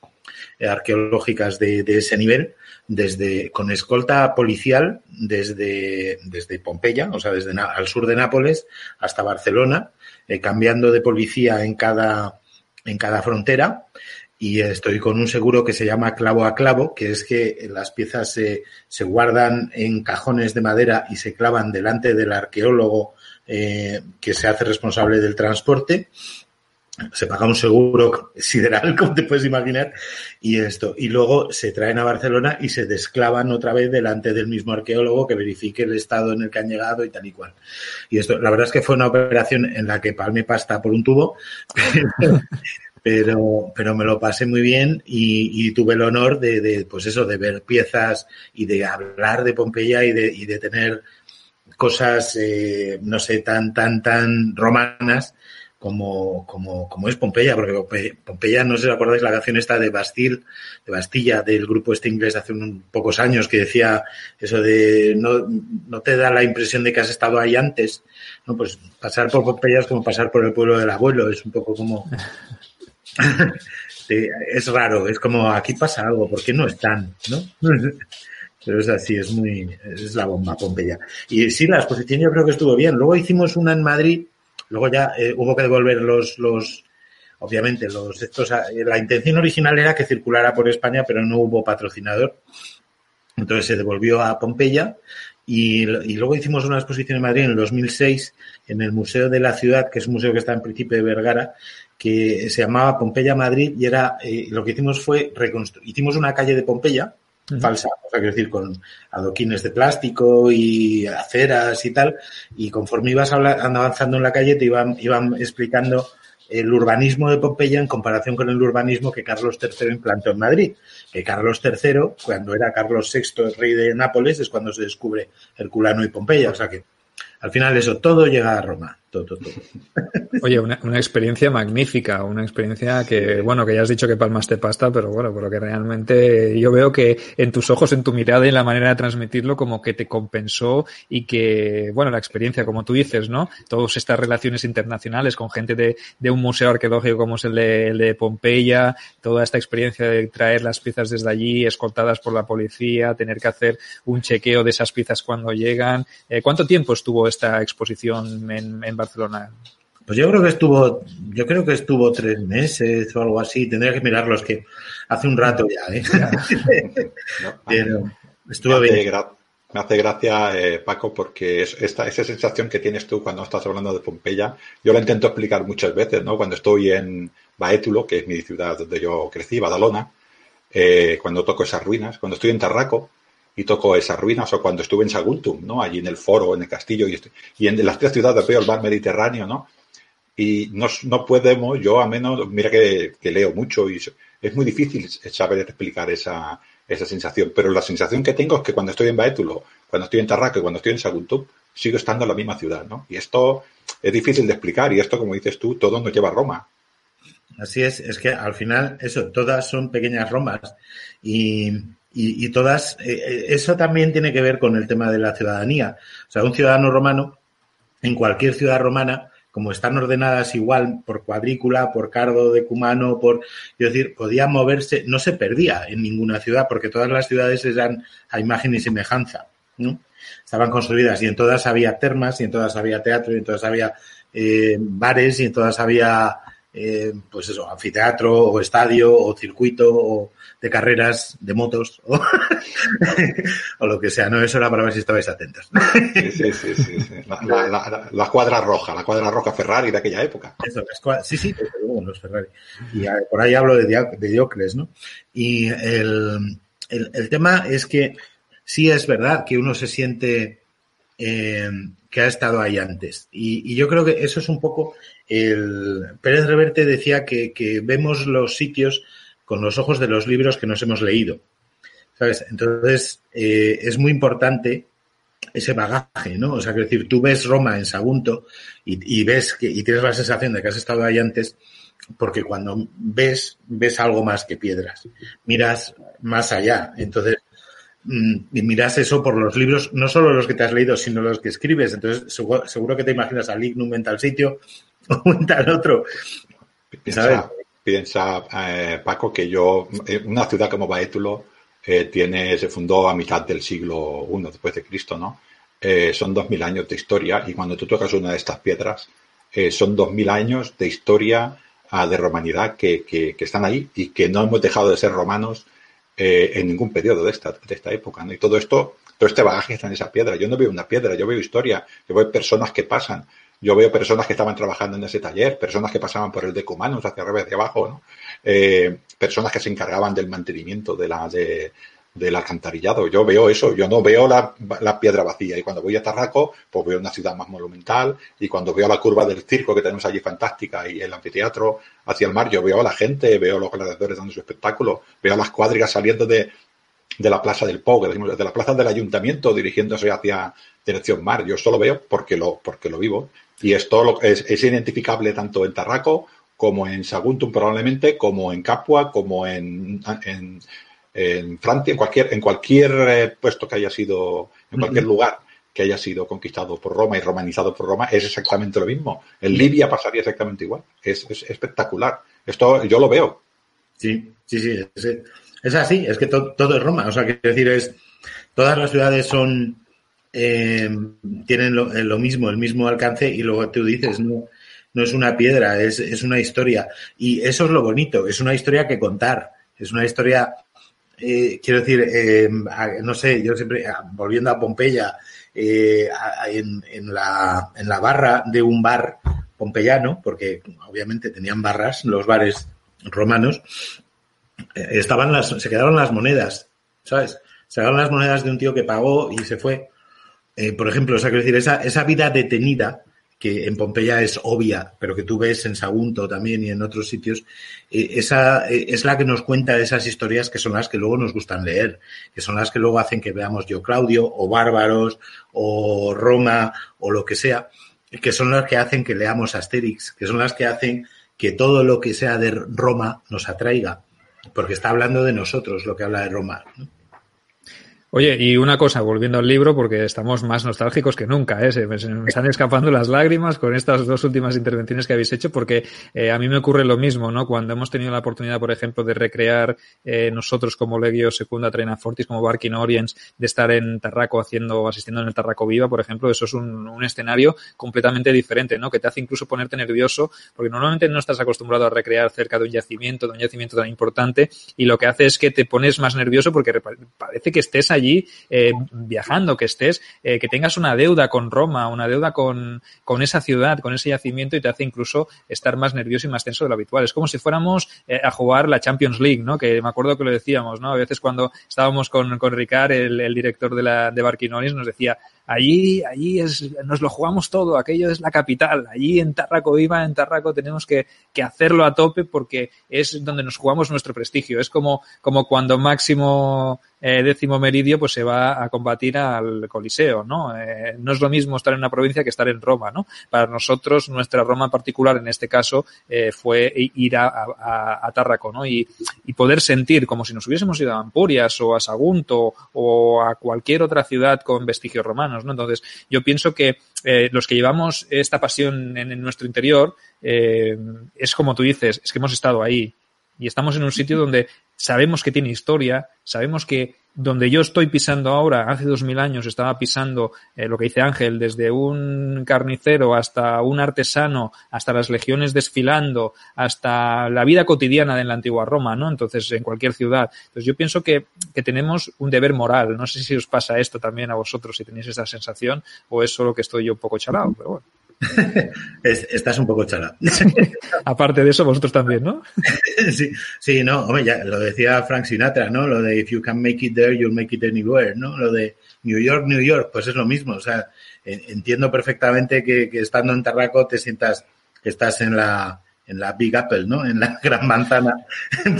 arqueológicas de, de ese nivel, desde con escolta policial desde, desde Pompeya, o sea, desde al sur de Nápoles hasta Barcelona, eh, cambiando de policía en cada, en cada frontera y estoy con un seguro que se llama clavo a clavo, que es que las piezas se, se guardan en cajones de madera y se clavan delante del arqueólogo eh, que se hace responsable del transporte. Se paga un seguro [laughs] sideral, como te puedes imaginar, y esto. Y luego se traen a Barcelona y se desclavan otra vez delante del mismo arqueólogo que verifique el estado en el que han llegado y tal y cual. Y esto, la verdad es que fue una operación en la que palme pasta por un tubo, [laughs] pero, pero me lo pasé muy bien y, tuve el honor de, pues eso, de ver piezas y de hablar de Pompeya y de, y de tener cosas, eh, no sé, tan, tan, tan romanas como, como, como es Pompeya, porque Pompeya, no sé si acordáis la canción esta de Bastil, de Bastilla, del grupo este inglés hace unos pocos años, que decía eso de no, no te da la impresión de que has estado ahí antes, no, pues pasar por Pompeya es como pasar por el pueblo del abuelo, es un poco como [laughs] es raro, es como aquí pasa algo, ¿por qué no están? ¿no? [laughs] Pero es así, es muy, es la bomba Pompeya. Y sí, la exposición yo creo que estuvo bien. Luego hicimos una en Madrid, luego ya eh, hubo que devolver los, los, obviamente, los estos, la intención original era que circulara por España, pero no hubo patrocinador. Entonces se devolvió a Pompeya y, y, luego hicimos una exposición en Madrid en el 2006 en el Museo de la Ciudad, que es un museo que está en Príncipe de Vergara, que se llamaba Pompeya Madrid y era eh, lo que hicimos fue reconstruir. Hicimos una calle de Pompeya uh -huh. falsa, o sea, quiero decir, con adoquines de plástico y aceras y tal, y conforme ibas avanzando en la calle te iban, iban explicando el urbanismo de Pompeya en comparación con el urbanismo que Carlos III implantó en Madrid. Que Carlos III, cuando era Carlos VI, el rey de Nápoles, es cuando se descubre Herculano y Pompeya. O sea que al final eso, todo llega a Roma. Todo, todo, todo. [laughs] Oye, una, una, experiencia magnífica, una experiencia que, bueno, que ya has dicho que palmaste pasta, pero bueno, pero que realmente yo veo que en tus ojos, en tu mirada y en la manera de transmitirlo, como que te compensó y que, bueno, la experiencia, como tú dices, ¿no? Todas estas relaciones internacionales con gente de, de un museo arqueológico como es el de, el de Pompeya, toda esta experiencia de traer las piezas desde allí, escoltadas por la policía, tener que hacer un chequeo de esas piezas cuando llegan. Eh, ¿Cuánto tiempo estuvo esta exposición en, en Barcelona? Pues yo creo que estuvo, yo creo que estuvo tres meses o algo así. Tendría que mirarlo, es que hace un rato ya, ¿eh? [laughs] Pero estuvo me bien. Hace me hace gracia, eh, Paco, porque es esta, esa sensación que tienes tú cuando estás hablando de Pompeya, yo la intento explicar muchas veces, ¿no? Cuando estoy en Baétulo, que es mi ciudad donde yo crecí, Badalona, eh, cuando toco esas ruinas, cuando estoy en Tarraco, y toco esas ruinas, o cuando estuve en Saguntum, ¿no? Allí en el foro, en el castillo, y, y en las tres ciudades veo el mar Mediterráneo, ¿no? Y no, no podemos, yo a menos, mira que, leo mucho y es muy difícil saber explicar esa, esa sensación, pero la sensación que tengo es que cuando estoy en Baétulo, cuando estoy en Tarraco cuando estoy en Saguntum, sigo estando en la misma ciudad, ¿no? Y esto es difícil de explicar y esto, como dices tú, todo nos lleva a Roma. Así es, es que al final, eso, todas son pequeñas Romas y, y, y todas, eh, eso también tiene que ver con el tema de la ciudadanía. O sea, un ciudadano romano, en cualquier ciudad romana, como están ordenadas igual por cuadrícula, por cardo decumano, por, es decir, podía moverse, no se perdía en ninguna ciudad, porque todas las ciudades eran a imagen y semejanza, ¿no? Estaban construidas y en todas había termas, y en todas había teatro, y en todas había eh, bares, y en todas había, eh, pues eso, anfiteatro, o estadio, o circuito, o de carreras, de motos, o, [laughs] o, lo que sea. No, eso era para ver si estabais atentos. Sí, sí, sí. sí, La, la, la, la, cuadra roja, la cuadra roja Ferrari de aquella época. Eso, sí, sí, luego los Ferrari. Y por ahí hablo de, de Diocles, ¿no? Y el, el, el, tema es que sí es verdad que uno se siente eh, que ha estado ahí antes. Y, y, yo creo que eso es un poco el... Pérez Reverte decía que, que vemos los sitios con los ojos de los libros que nos hemos leído. ¿Sabes? Entonces, eh, es muy importante ese bagaje, ¿no? O sea, que decir, tú ves Roma en Sagunto y, ves que, y tienes la sensación de que has estado ahí antes, porque cuando ves, ves algo más que piedras. Miras más allá. Entonces, mm, y miras eso por los libros, no solo los que te has leído, sino los que escribes. Entonces, seguro, seguro que te imaginas al Lignum en tal sitio [laughs] o en tal otro. ¿Sabes? Piensa, eh, Paco, que yo, eh, una ciudad como Baétulo eh, tiene, se fundó a mitad del siglo I después de Cristo, ¿no? Son dos mil años de historia y cuando tú tocas una de estas piedras, son dos mil años de historia uh, de romanidad que, que, que, están ahí y que no hemos dejado de ser romanos en ningún periodo de esta, de esta época, ¿no? Y todo esto, todo este bagaje está en esa piedra. Yo no veo una piedra, yo veo historia, yo veo personas que pasan, yo veo personas que estaban trabajando en ese taller, personas que pasaban por el decumanos hacia arriba y hacia abajo, ¿no? Eh, personas que se encargaban del mantenimiento de la, de, del alcantarillado. Yo veo eso, yo no veo la, la, piedra vacía. Y cuando voy a Tarraco, pues veo una ciudad más monumental. Y cuando veo la curva del circo que tenemos allí fantástica y el anfiteatro hacia el mar, yo veo a la gente, veo a los gladiadores dando su espectáculo, veo a las cuadrigas saliendo de, de la plaza del Pau, de la plaza del ayuntamiento dirigiéndose hacia dirección mar. Yo solo veo porque lo, porque lo vivo. Y esto es, es, identificable tanto en Tarraco como en Saguntum probablemente, como en Capua, como en, en, en Francia, en cualquier, en cualquier eh, puesto que haya sido, en cualquier uh -huh. lugar que haya sido conquistado por Roma y romanizado por Roma, es exactamente lo mismo. En Libia pasaría exactamente igual. Es, es espectacular. Esto yo lo veo. Sí, sí, sí. Es, es así, es que to, todo es Roma. O sea, quiero decir, es todas las ciudades son eh, tienen lo, lo, mismo, el mismo alcance y luego tú dices, no, no es una piedra, es, es, una historia. Y eso es lo bonito, es una historia que contar, es una historia, eh, quiero decir, eh, no sé, yo siempre, volviendo a Pompeya, eh, en, en, la, en la barra de un bar pompeyano, porque obviamente tenían barras, los bares romanos, eh, estaban las, se quedaron las monedas, ¿sabes? Se quedaron las monedas de un tío que pagó y se fue. Eh, por ejemplo, o sea, decir, esa, esa vida detenida que en Pompeya es obvia, pero que tú ves en Sagunto también y en otros sitios, eh, esa eh, es la que nos cuenta esas historias que son las que luego nos gustan leer, que son las que luego hacen que veamos Yo Claudio o Bárbaros o Roma o lo que sea, que son las que hacen que leamos Asterix, que son las que hacen que todo lo que sea de Roma nos atraiga, porque está hablando de nosotros lo que habla de Roma. ¿no? Oye, y una cosa, volviendo al libro, porque estamos más nostálgicos que nunca, ¿eh? se, me, están escapando las lágrimas con estas dos últimas intervenciones que habéis hecho, porque eh, a mí me ocurre lo mismo, ¿no? Cuando hemos tenido la oportunidad, por ejemplo, de recrear eh, nosotros como Legio Secunda Traina Fortis, como Barking Orients, de estar en Tarraco haciendo, asistiendo en el Tarraco Viva, por ejemplo, eso es un, un escenario completamente diferente, ¿no? Que te hace incluso ponerte nervioso, porque normalmente no estás acostumbrado a recrear cerca de un yacimiento, de un yacimiento tan importante, y lo que hace es que te pones más nervioso porque parece que estés ahí allí eh, viajando, que estés, eh, que tengas una deuda con Roma, una deuda con, con, esa ciudad, con ese yacimiento y te hace incluso estar más nervioso y más tenso de lo habitual. Es como si fuéramos eh, a jugar la Champions League, ¿no? Que me acuerdo que lo decíamos, ¿no? A veces cuando estábamos con, con Ricard, el, director de, la, de Barquinones, nos decía, allí, allí es, nos lo jugamos todo, aquello es la capital, allí en Tarraco Viva, en Tarraco tenemos que, que hacerlo a tope porque es donde nos jugamos nuestro prestigio. Es como, como cuando Máximo eh, décimo meridio pues se va a combatir al Coliseo, ¿no? Eh, no es lo mismo estar en una provincia que estar en Roma, ¿no? Para nosotros, nuestra Roma particular en este caso eh, fue ir a, a, a Tárraco, ¿no? Y, y, poder sentir como si nos hubiésemos ido a Ampurias o a Sagunto o a cualquier otra ciudad con vestigios romanos ¿no? Entonces, yo pienso que eh, los que llevamos esta pasión en, en nuestro interior, eh, es como tú dices, es que hemos estado ahí y estamos en un sitio donde sabemos que tiene historia, sabemos que donde yo estoy pisando ahora, hace dos mil años estaba pisando eh, lo que dice Ángel, desde un carnicero hasta un artesano, hasta las legiones desfilando, hasta la vida cotidiana en la antigua Roma, ¿no? Entonces, en cualquier ciudad. Entonces, yo pienso que, que tenemos un deber moral. No sé si os pasa esto también a vosotros, si tenéis esa sensación, o es solo que estoy yo un poco chalado, pero bueno. [laughs] Estás un poco chala. [laughs] Aparte de eso, vosotros también, ¿no? [laughs] sí, sí, no, hombre, ya lo decía Frank Sinatra, ¿no? Lo de if you can make it there, you'll make it anywhere, ¿no? Lo de New York, New York, pues es lo mismo. O sea, entiendo perfectamente que, que estando en Tarraco te sientas que estás en la en la Big Apple, ¿no? En la gran manzana,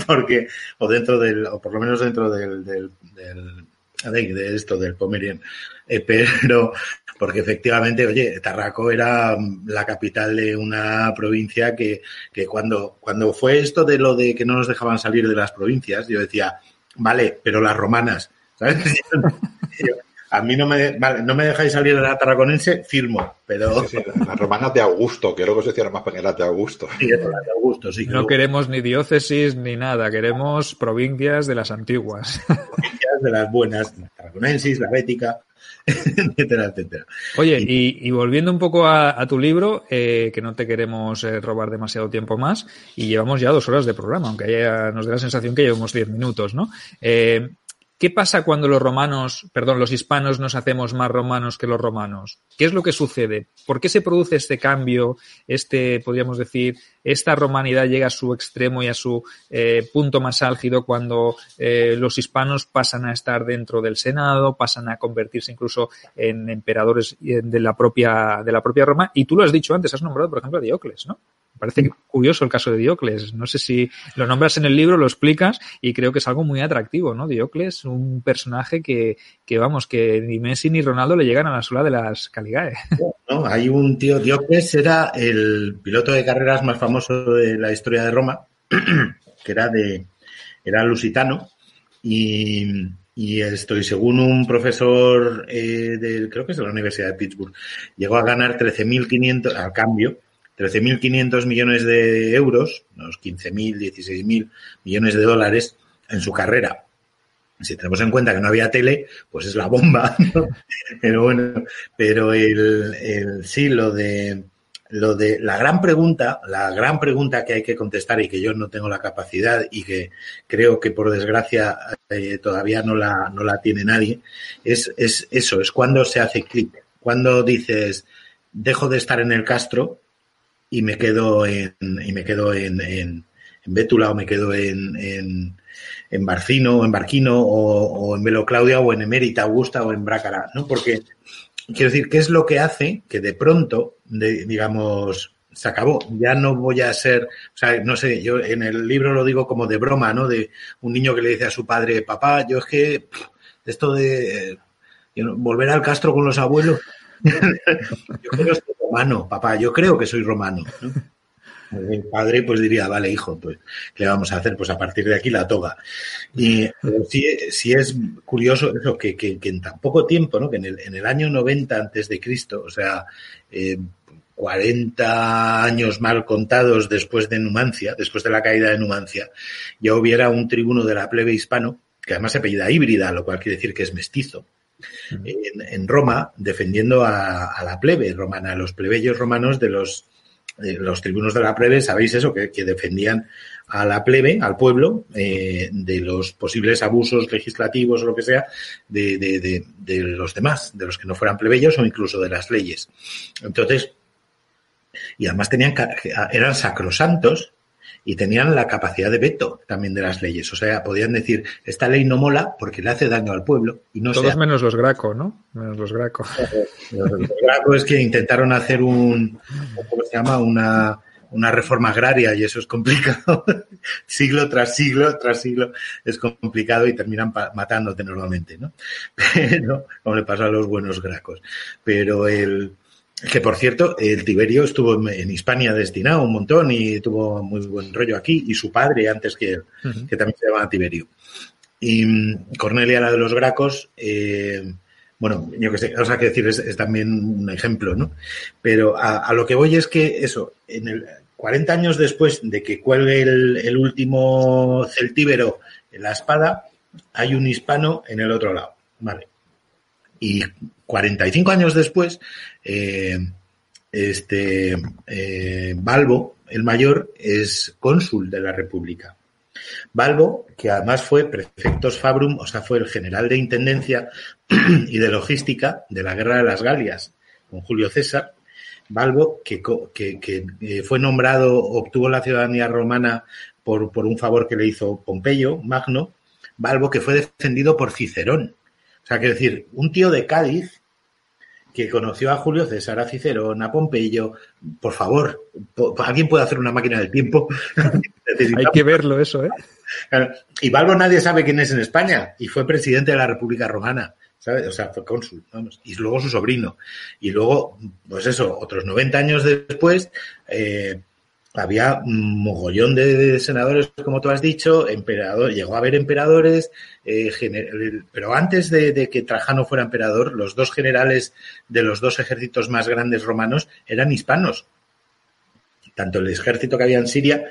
porque, o dentro del, o por lo menos dentro del, del, del de, de esto, del Pomerian. Eh, pero, porque efectivamente, oye, Tarraco era la capital de una provincia que, que cuando, cuando fue esto de lo de que no nos dejaban salir de las provincias, yo decía, vale, pero las romanas, ¿sabes? [laughs] A mí no me, vale, no me dejáis salir de la tarraconense, firmo, pero... Sí, sí, las romanas de Augusto, que luego se decían más pequeñas de Augusto. Sí, de Augusto, sí. No queremos ni diócesis ni nada, queremos provincias de las antiguas. Provincias de las buenas, la tarraconensis, la bética, [laughs] etcétera, etcétera. Oye, y, y, volviendo un poco a, a tu libro, eh, que no te queremos eh, robar demasiado tiempo más, y llevamos ya dos horas de programa, aunque haya, nos dé la sensación que llevamos diez minutos, ¿no? Eh, ¿Qué pasa cuando los romanos, perdón, los hispanos nos hacemos más romanos que los romanos? ¿Qué es lo que sucede? ¿Por qué se produce este cambio, este, podríamos decir, esta romanidad llega a su extremo y a su eh, punto más álgido cuando eh, los hispanos pasan a estar dentro del Senado, pasan a convertirse incluso en emperadores de la propia, de la propia Roma? Y tú lo has dicho antes, has nombrado, por ejemplo, a Diocles, ¿no? Parece curioso el caso de Diocles. No sé si lo nombras en el libro, lo explicas y creo que es algo muy atractivo, ¿no? Diocles, un personaje que, que vamos, que ni Messi ni Ronaldo le llegan a la sola de las Caligae. [laughs] No, hay un tío, Diocles era el piloto de carreras más famoso de la historia de Roma, [clears throat] que era de, era lusitano y, y estoy, según un profesor eh, del, creo que es de la Universidad de Pittsburgh, llegó a ganar 13.500 al cambio, 13.500 millones de euros, unos 15.000, 16.000 millones de dólares en su carrera. Si tenemos en cuenta que no había tele, pues es la bomba. [laughs] Pero bueno, pero el, el, sí, lo de, lo de la gran pregunta, la gran pregunta que hay que contestar y que yo no tengo la capacidad y que creo que por desgracia eh, todavía no la, no la tiene nadie, es, es eso, es cuando se hace clic. Cuando dices, dejo de estar en el Castro y me quedo en, y me quedo en, en, en Bétula o me quedo en, en, Barcino o en Barquino o, o en Velo Claudia o en Emérita Augusta o en Brácara, ¿no? Porque quiero decir, ¿qué es lo que hace que de pronto, digamos, se acabó, ya no voy a ser, o sea, no sé, yo en el libro lo digo como de broma, ¿no? De un niño que le dice a su padre, papá, yo es que esto de eh, volver al Castro con los abuelos, [laughs] yo creo que romano, papá, yo creo que soy romano, ¿no? [laughs] El padre pues diría, vale, hijo, pues, ¿qué vamos a hacer? Pues a partir de aquí la toga. Y sí, sí es curioso eso, que, que, que, en tan poco tiempo, ¿no? Que en el, en el año 90 antes de Cristo, o sea, eh, 40 años mal contados después de Numancia, después de la caída de Numancia, ya hubiera un tribuno de la plebe hispano, que además se apellida híbrida, lo cual quiere decir que es mestizo, en, Roma, defendiendo a, la plebe romana, a los plebeyos romanos de los los tribunos de la plebe, sabéis eso, que, defendían a la plebe, al pueblo, eh, de los posibles abusos legislativos o lo que sea de, de, los demás, de los que no fueran plebeyos o incluso de las leyes. Entonces, y además tenían, eran sacrosantos y tenían la capacidad de veto también de las leyes. O sea, podían decir, esta ley no mola porque le hace daño al pueblo. Y no Todos sea... menos los Graco, ¿no? Menos los Graco. Los, [laughs] los Graco es que intentaron hacer un, ¿cómo se llama? Una, una reforma agraria y eso es complicado. [laughs] siglo tras siglo tras siglo es complicado y terminan matándote normalmente, ¿no? [laughs] Pero, como le pasó a los buenos gracos. Pero el, que por cierto, el Tiberio estuvo en Hispania destinado un montón y tuvo muy buen rollo aquí, y su padre antes que él, uh -huh. que también se llamaba Tiberio. Y Cornelia, la de los Gracos, eh, Bueno, yo que sé, o sea, que decir, es, también un ejemplo, ¿no? Pero a, lo que voy es que eso, en el 40 años después de que cuelgue el, último celtíbero en la espada, hay un hispano en el otro lado, ¿vale? Y 45 años después, eh, este eh, Balbo, el mayor, es cónsul de la República. Balbo, que además fue prefectos fabrum, o sea, fue el general de intendencia [clears throat] y de logística de la Guerra de las Galias con Julio César. Balbo, que, que, eh, fue nombrado, obtuvo la ciudadanía romana por, por un favor que le hizo Pompeyo, Magno. Balbo, que fue defendido por Cicerón. O sea, quiero decir, un tío de Cádiz que conoció a Julio César, a Cicerón, a Pompeyo. Por favor, ¿alguien puede hacer una máquina del tiempo? [laughs] Hay que verlo eso, ¿eh? Y Balbo nadie sabe quién es en España y fue presidente de la República Romana. ¿sabes? O sea, fue cónsul, Y luego su sobrino. Y luego, pues eso, otros 90 años después, eh, había un mogollón de, senadores, como tú has dicho, emperador, llegó a haber emperadores, eh, pero antes de, que Trajano fuera emperador, los dos generales de los dos ejércitos más grandes romanos eran hispanos. Tanto el ejército que había en Siria,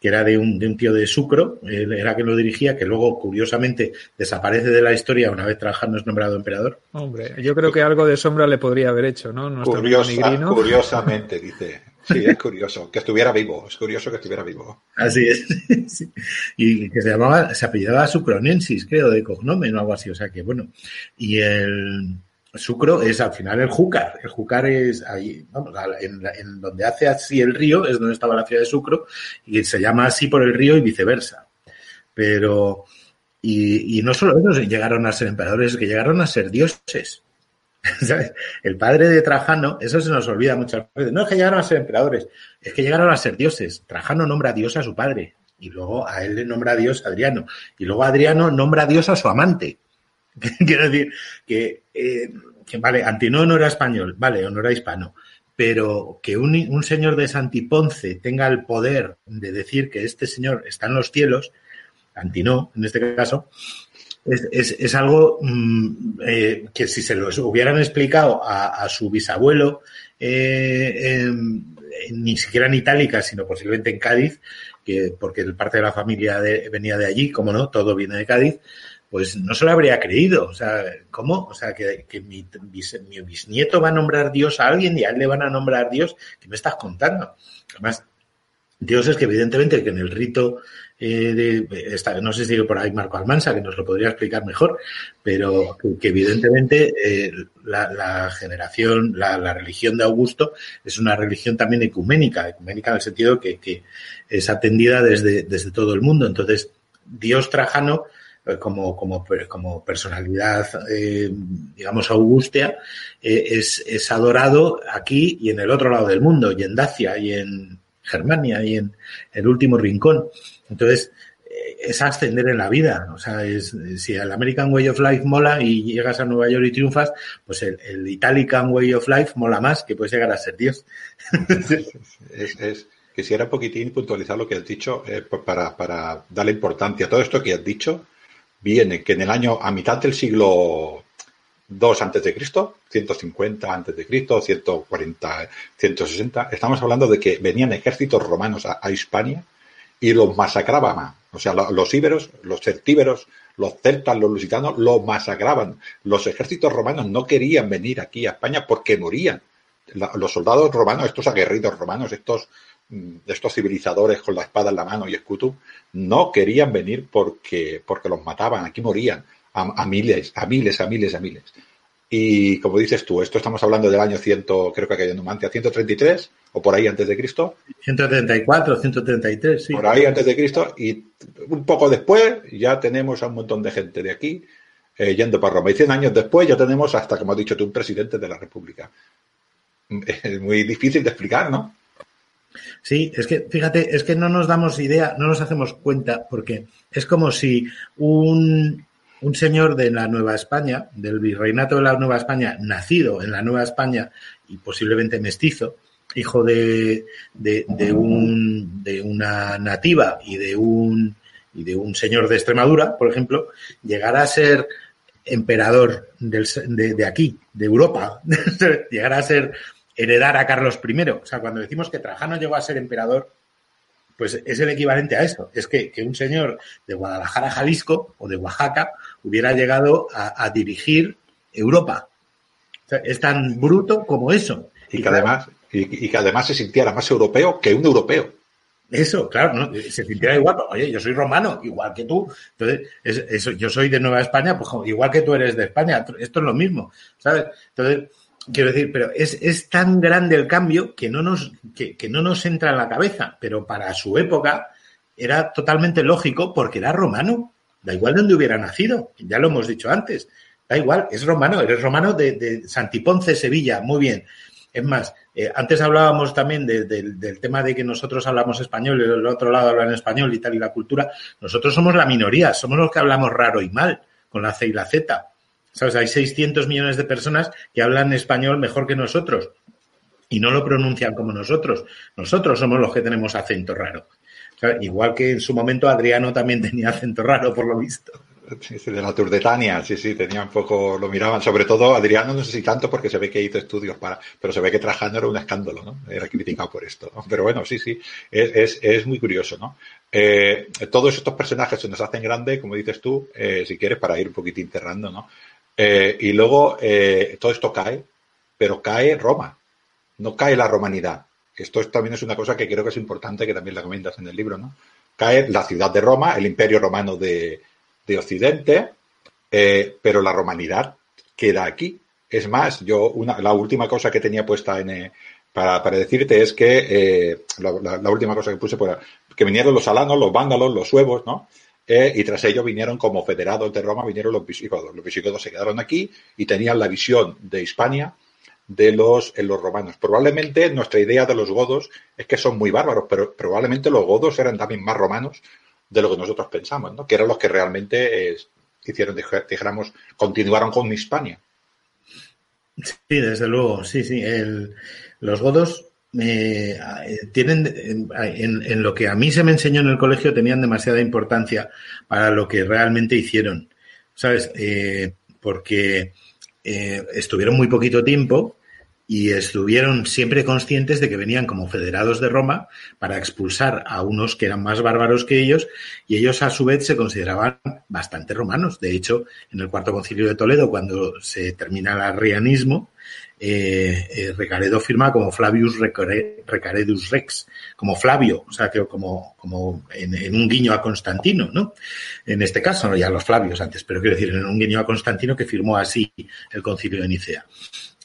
que era de un, de un tío de Sucro, era quien lo dirigía, que luego, curiosamente, desaparece de la historia una vez Trajano es nombrado emperador. Hombre, yo creo que algo de sombra le podría haber hecho, ¿no? curiosamente, dice Sí, es curioso, que estuviera vivo, es curioso que estuviera vivo. Así es. [laughs] Y que se llamaba, se apellidaba Sucronensis, creo, de cognomen o algo así, o sea que bueno. Y el Sucro es al final el Júcar, el Júcar es ahí, vamos, en, donde hace así el río, es donde estaba la ciudad de Sucro, y se llama así por el río y viceversa. Pero, y, y no solo ellos llegaron a ser emperadores, que llegaron a ser dioses. [laughs] El padre de Trajano, eso se nos olvida muchas veces. No es que llegaron a ser emperadores, es que llegaron a ser dioses. Trajano nombra a Dios a su padre y luego a él le nombra a Dios Adriano y luego Adriano nombra a Dios a su amante. [laughs] Quiero decir que, eh, vale, Antinoo no era español, vale, o no era hispano, pero que un, un señor de Santiponce tenga el poder de decir que este señor está en los cielos, Antinoo en este caso, es, es, algo mm, eh, que si se lo hubieran explicado a, su bisabuelo, eh, ni siquiera en Itálica, sino posiblemente en Cádiz, que, porque parte de la familia venía de allí, como no, todo viene de Cádiz, pues no se lo habría creído. O sea, ¿cómo? O sea, que, mi, mi, bisnieto va a nombrar Dios a alguien y a él le van a nombrar Dios. ¿Qué me estás contando? Además, Dios es que evidentemente que en el rito eh, de, no sé si por ahí Marco Almansa, que nos lo podría explicar mejor, pero que, evidentemente eh, la, generación, la, religión de Augusto es una religión también ecuménica, ecuménica en el sentido que, que es atendida desde, desde todo el mundo. Entonces, Dios Trajano, eh, como, como, como personalidad, digamos, augustia, es, es adorado aquí y en el otro lado del mundo, y en Dacia, y en Germania, y en el último rincón. Entonces, eh, es ascender en la vida. O sea, es, si el American Way of Life mola y llegas a Nueva York y triunfas, pues el, el Italian Way of Life mola más, que puedes llegar a ser Dios. es, quisiera un poquitín puntualizar lo que has dicho eh, para, darle importancia. Todo esto que has dicho viene que en el año, a mitad del siglo II antes de Cristo, 150 antes de Cristo, 140, 160, estamos hablando de que venían ejércitos romanos a, a Hispania y los masacraban. O sea, los íberos, los celtíberos, los celtas, los lusitanos, los masacraban. Los ejércitos romanos no querían venir aquí a España porque morían. los soldados romanos, estos aguerridos romanos, estos, mm, estos civilizadores con la espada en la mano y escudo, no querían venir porque, porque los mataban, aquí morían a miles, a miles, a miles, a miles. Y como dices tú, esto estamos hablando del año 100, creo que hay Numancia, 133 o por ahí antes de Cristo. 134, 133, sí. Por ahí antes de Cristo y un poco después ya tenemos a un montón de gente de aquí eh, yendo para Roma. Y 100 años después ya tenemos hasta, como has dicho tú, un presidente de la República. [laughs] Es muy difícil de explicar, ¿no? Sí, es que fíjate, es que no nos damos idea, no nos hacemos cuenta, porque es como si un, un señor de la Nueva España, del virreinato de la Nueva España, nacido en la Nueva España y posiblemente mestizo, hijo de, de, un, de una nativa y de un, y de un señor de Extremadura, por ejemplo, llegara a ser emperador de, aquí, de Europa, [laughs] llegara a ser heredar a Carlos I. O sea, cuando decimos que Trajano llegó a ser emperador, pues es el equivalente a eso. Es que, un señor de Guadalajara, Jalisco o de Oaxaca hubiera llegado a, dirigir Europa. es tan bruto como eso. Y, que además, y, que además se sintiera más europeo que un europeo. Eso, claro, se sintiera igual. Oye, yo soy romano, igual que tú. Entonces, eso, yo soy de Nueva España, pues igual que tú eres de España. Esto es lo mismo, ¿sabes? Entonces, quiero decir, pero es, es tan grande el cambio que no, nos, que, que no nos entra en la cabeza. Pero para su época era totalmente lógico porque era romano. Da igual de dónde hubiera nacido. Ya lo hemos dicho antes. Da igual, es romano, eres romano de, Santiponce, Sevilla. Muy bien. Es más, eh, antes hablábamos también del tema de que nosotros hablamos español y el otro lado hablan español y tal, y la cultura. Nosotros somos la minoría, somos los que hablamos raro y mal, con la C y la Z. ¿Sabes? Hay 600 millones de personas que hablan español mejor que nosotros y no lo pronuncian como nosotros. Nosotros somos los que tenemos acento raro. Igual que en su momento Adriano también [laughs] tenía acento raro, por lo visto. Sí, de la Tour sí, sí, tenía un poco, lo miraban, sobre todo Adriano, no sé si tanto porque se ve que hizo estudios para, pero se ve que Trajano era un escándalo, ¿no? Era criticado por esto, ¿no? Pero bueno, sí, sí, es, es, muy curioso, ¿no? Eh, todos estos personajes se nos hacen grandes, como dices tú, eh, si quieres, para ir un poquitín enterrando, ¿no? Eh, y luego todo esto cae, pero cae Roma, no cae la romanidad. Esto también es una cosa que creo que es importante, que también la comentas en el libro, ¿no? Cae la ciudad de Roma, el imperio romano de, de Occidente, eh, pero la romanidad queda aquí. Es más, yo una, la última cosa que tenía puesta en, eh, para, para, decirte es que eh, la, última cosa que puse fue que vinieron los alanos, los vándalos, los suevos, ¿no? Y tras ello vinieron como federados de Roma, vinieron los visigodos. Los visigodos se quedaron aquí y tenían la visión de Hispania de los, en los romanos. Probablemente nuestra idea de los godos es que son muy bárbaros, pero probablemente los godos eran también más romanos de lo que nosotros pensamos, ¿no? Que eran los que realmente eh, hicieron, dijéramos, continuaron con Hispania. Sí, desde luego, sí, sí. El, los godos eh, tienen, en, en, lo que a mí se me enseñó en el colegio, tenían demasiada importancia para lo que realmente hicieron, ¿sabes? Eh, porque estuvieron muy poquito tiempo y estuvieron siempre conscientes de que venían como federados de Roma para expulsar a unos que eran más bárbaros que ellos y ellos a su vez se consideraban bastante romanos. De hecho, en el cuarto concilio de Toledo, cuando se termina el arrianismo, eh, eh, Recaredo firma como Flavius Recaredus Rex, como Flavio, o sea, que como, como en, en, un guiño a Constantino, ¿no? En este caso, no ya los Flavios antes, pero quiero decir, en un guiño a Constantino que firmó así el concilio de Nicea.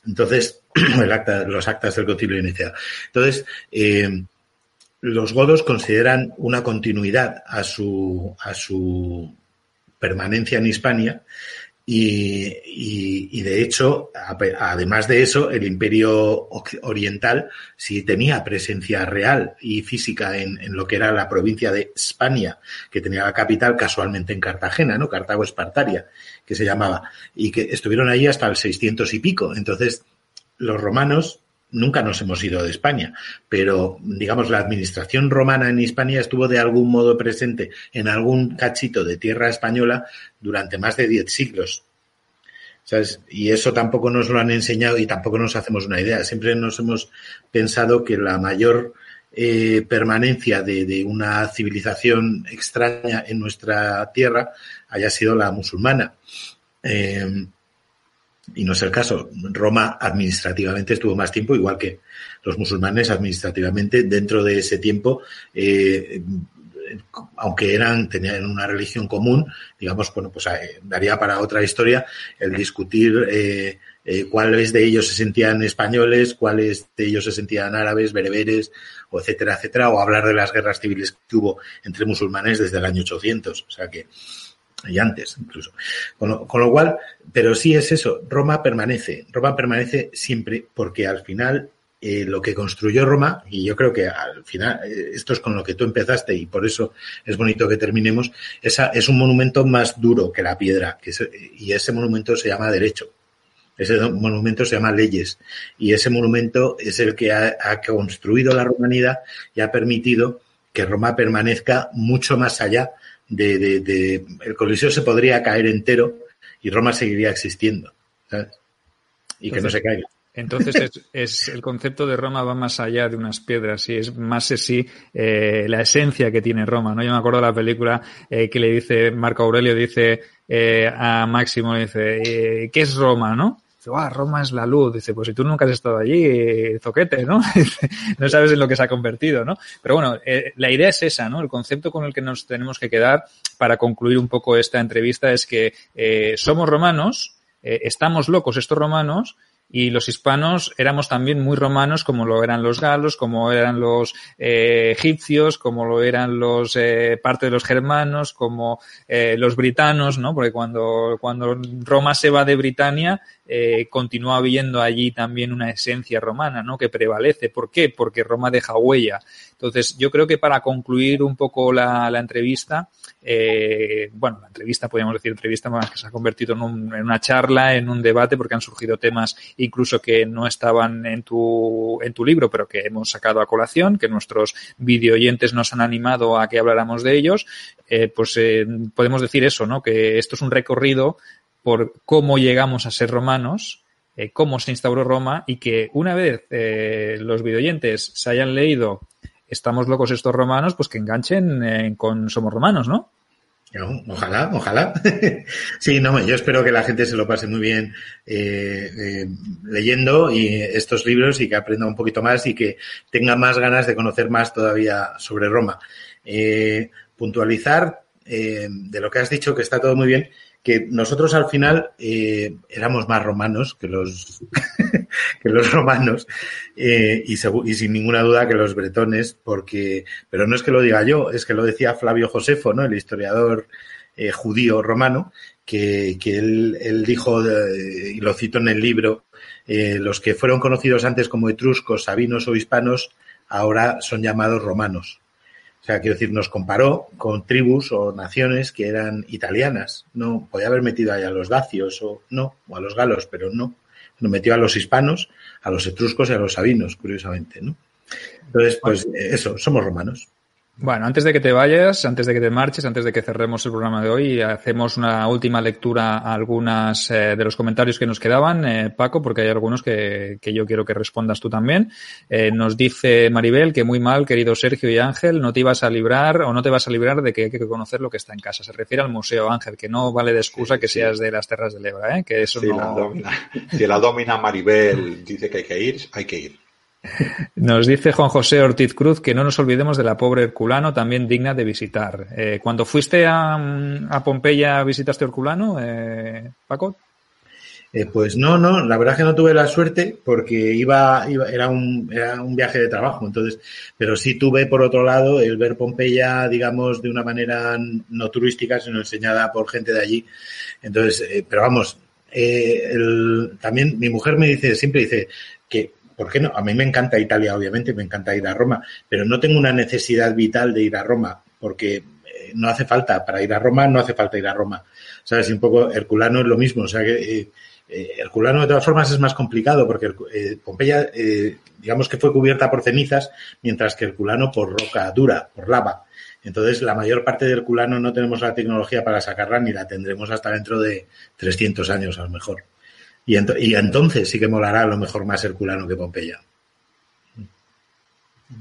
Entonces, [clears throat] el acta, los actas del concilio inicial. Entonces, eh, los godos consideran una continuidad a su, permanencia en Hispania y, de hecho, además de eso, el imperio oriental sí tenía presencia real y física en, en, lo que era la provincia de España, que tenía la capital casualmente en Cartagena, ¿no? Cartago Espartaria, que se llamaba, y que estuvieron ahí hasta el 600 y pico. Entonces, los romanos nunca nos hemos ido de España, pero digamos la administración romana en Hispania estuvo de algún modo presente en algún cachito de tierra española durante más de diez siglos. ¿Sabes? Y eso tampoco nos lo han enseñado y tampoco nos hacemos una idea. Siempre nos hemos pensado que la mayor eh, permanencia de, una civilización extraña en nuestra tierra haya sido la musulmana. Eh, y no es el caso. Roma administrativamente estuvo más tiempo, igual que los musulmanes administrativamente dentro de ese tiempo, eh, aunque eran, tenían una religión común, digamos, bueno, pues eh, daría para otra historia el discutir cuáles de ellos se sentían españoles, cuáles de ellos se sentían árabes, bereberes, o etcétera, etcétera, o hablar de las guerras civiles que hubo entre musulmanes desde el año 800. O sea que, y antes incluso. Con lo, cual, pero sí es eso, Roma permanece, Roma permanece siempre porque al final eh, lo que construyó Roma, y yo creo que al final, eh, esto es con lo que tú empezaste y por eso es bonito que terminemos, esa, es un monumento más duro que la piedra, que y ese monumento se llama derecho. Ese monumento se llama leyes y ese monumento es el que ha, ha construido la romanidad y ha permitido que Roma permanezca mucho más allá de, de, de, el Coliseo se podría caer entero y Roma seguiría existiendo, ¿sabes? Y que no se caiga. Entonces es, es, el concepto de Roma va más allá de unas piedras y es más así eh, la esencia que tiene Roma, ¿no? Yo me acuerdo de la película eh, que le dice Marco Aurelio dice eh, a Máximo le dice eh, ¿qué es Roma, no? Dice, ah, Roma es la luz. Dice, pues si tú nunca has estado allí, eh, zoquete, ¿no? [laughs] no sabes en lo que se ha convertido, ¿no? Pero bueno, eh, la idea es esa, ¿no? El concepto con el que nos tenemos que quedar para concluir un poco esta entrevista es que eh, somos romanos, estamos locos estos romanos, y los hispanos éramos también muy romanos como lo eran los galos, como eran los eh, egipcios, como lo eran los eh, parte de los germanos, como eh, los britanos, ¿no? Porque cuando, cuando Roma se va de Britania, eh, continúa habiendo allí también una esencia romana, ¿no? Que prevalece. ¿Por qué? Porque Roma deja huella. Entonces, yo creo que para concluir un poco la, la entrevista, eh, bueno, la entrevista, podríamos decir entrevista, más que se ha convertido en, un, en, una charla, en un debate, porque han surgido temas incluso que no estaban en tu, en tu libro, pero que hemos sacado a colación, que nuestros videoyentes nos han animado a que habláramos de ellos, eh, pues eh, podemos decir eso, ¿no? Que esto es un recorrido por cómo llegamos a ser romanos, eh, cómo se instauró Roma y que una vez los videoyentes se hayan leído Estamos locos estos romanos, pues que enganchen eh, con Somos Romanos, ¿no? Ojalá, ojalá. [laughs] sí, no, yo espero que la gente se lo pase muy bien eh, eh, leyendo y estos libros y que aprenda un poquito más y que tenga más ganas de conocer más todavía sobre Roma. Puntualizar de lo que has dicho, que está todo muy bien, que nosotros al final eh, éramos más romanos que los, [laughs] que los romanos eh, y, sin ninguna duda que los bretones, porque, pero no es que lo diga yo, es que lo decía Flavio Josefo, ¿no? el historiador eh, judío romano, que, que él, él, dijo, y lo cito en el libro, los que fueron conocidos antes como etruscos, sabinos o hispanos, ahora son llamados romanos. O sea, quiero decir, nos comparó con tribus o naciones que eran italianas. No, podía haber metido ahí a los dacios o no, o a los galos, pero no. Nos metió a los hispanos, a los etruscos y a los sabinos, curiosamente, ¿no? Entonces, pues eso, somos romanos. Bueno, antes de que te vayas, antes de que te marches, antes de que cerremos el programa de hoy, hacemos una última lectura a algunas eh, de los comentarios que nos quedaban, eh, Paco, porque hay algunos que, que, yo quiero que respondas tú también. Eh, nos dice Maribel que muy mal, querido Sergio y Ángel, no te ibas a librar o no te vas a librar de que hay que conocer lo que está en casa. Se refiere al museo, Ángel, que no vale de excusa sí, que sí. seas de las terras del Ebra, ¿eh? que eso sí, no... La domina. [laughs] Si la domina Maribel dice que hay que ir, hay que ir. Nos dice Juan José Ortiz Cruz que no nos olvidemos de la pobre Herculano, también digna de visitar. Eh, cuando fuiste a, a, Pompeya, ¿visitaste Herculano, eh, Paco? Eh, pues no, no, la verdad es que no tuve la suerte porque iba, era, un, era un viaje de trabajo, entonces, pero sí tuve por otro lado el ver Pompeya, digamos, de una manera no turística, sino enseñada por gente de allí. Entonces, eh, pero vamos, también mi mujer me dice, siempre dice ¿por qué no? A mí me encanta Italia, obviamente, me encanta ir a Roma, pero no tengo una necesidad vital de ir a Roma, porque eh, no hace falta, para ir a Roma no hace falta ir a Roma. ¿Sabes? Un poco Herculano es lo mismo, o sea que eh, Herculano de todas formas es más complicado, porque eh, Pompeya, digamos que fue cubierta por cenizas, mientras que Herculano por roca dura, por lava. Entonces, la mayor parte de Herculano no tenemos la tecnología para sacarla ni la tendremos hasta dentro de 300 años a lo mejor. Y, ent y, entonces sí que molará a lo mejor más Herculano que Pompeya.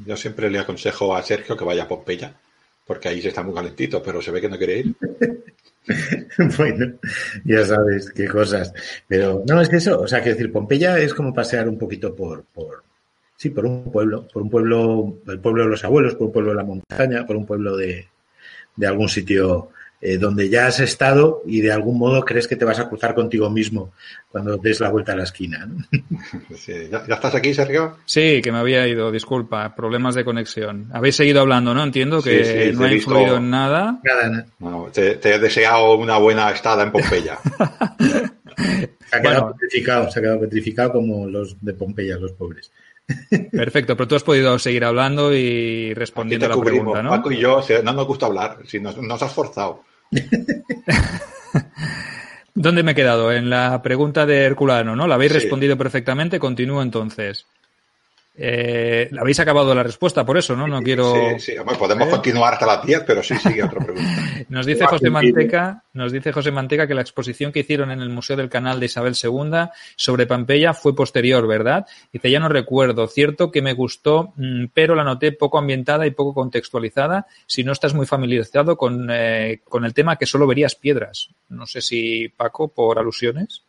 Yo siempre le aconsejo a Sergio que vaya a Pompeya, porque ahí se está muy calentito, pero se ve que no quiere ir. [laughs] bueno, ya sabes qué cosas. Pero no, es que eso, o sea, que decir, Pompeya es como pasear un poquito por, por, sí, por un pueblo, por un pueblo, el pueblo de los abuelos, por un pueblo de la montaña, por un pueblo de, de algún sitio eh, donde ya has estado y de algún modo crees que te vas a cruzar contigo mismo cuando des la vuelta a la esquina. ¿no? [laughs] Sí. ¿Ya, ¿Ya, estás aquí, Sergio? Sí, que me había ido, disculpa, problemas de conexión. Habéis seguido hablando, ¿no? Entiendo que sí, sí, no ha influido en nada. Nada, nada. No, te, te, he deseado una buena estada en Pompeya. [laughs] se ha quedado bueno. petrificado, se ha quedado petrificado como los de Pompeya, los pobres. [laughs] Perfecto, pero tú has podido seguir hablando y respondiendo a la cubrimos, pregunta, ¿no? Paco y yo, no nos gusta hablar, si nos, nos has forzado. ¿Dónde me he quedado? En la pregunta de Herculano, ¿no? La habéis sí. respondido perfectamente, continúo entonces. Eh, habéis acabado la respuesta por eso, ¿no? No quiero. Sí, sí. podemos ¿Eh? continuar hasta las 10, pero sí, sigue otra pregunta. [laughs] nos dice José Manteca, nos dice José Manteca que la exposición que hicieron en el Museo del Canal de Isabel II sobre Pampeya fue posterior, ¿verdad? Dice, ya no recuerdo. Cierto que me gustó, mm, pero la noté poco ambientada y poco contextualizada. Si no estás muy familiarizado con, eh, con el tema que solo verías piedras. No sé si Paco, por alusiones.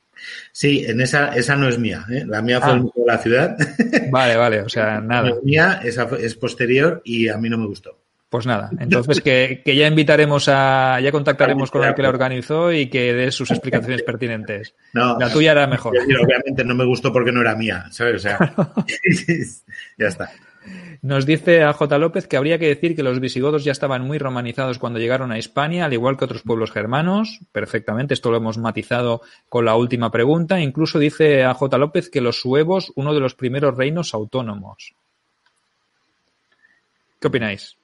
Sí, en esa, esa no es mía. ¿eh? La mía fue ah. de la ciudad. [laughs] Vale, vale, o sea, nada. La mía esa es posterior y a mí no me gustó. Pues nada, [laughs] entonces que, que ya invitaremos a, ya contactaremos con el que la organizó y que dé sus explicaciones [laughs] pertinentes. No, la tuya era mejor. Obviamente no me gustó porque no era mía, ¿sabes? O sea, ya está. Nos dice a J. López que habría que decir que los visigodos ya estaban muy romanizados cuando llegaron a España, al igual que otros pueblos germanos. Perfectamente, esto lo hemos matizado con la última pregunta. Incluso dice a J. López que los suevos, uno de los primeros reinos autónomos. ¿Qué opináis?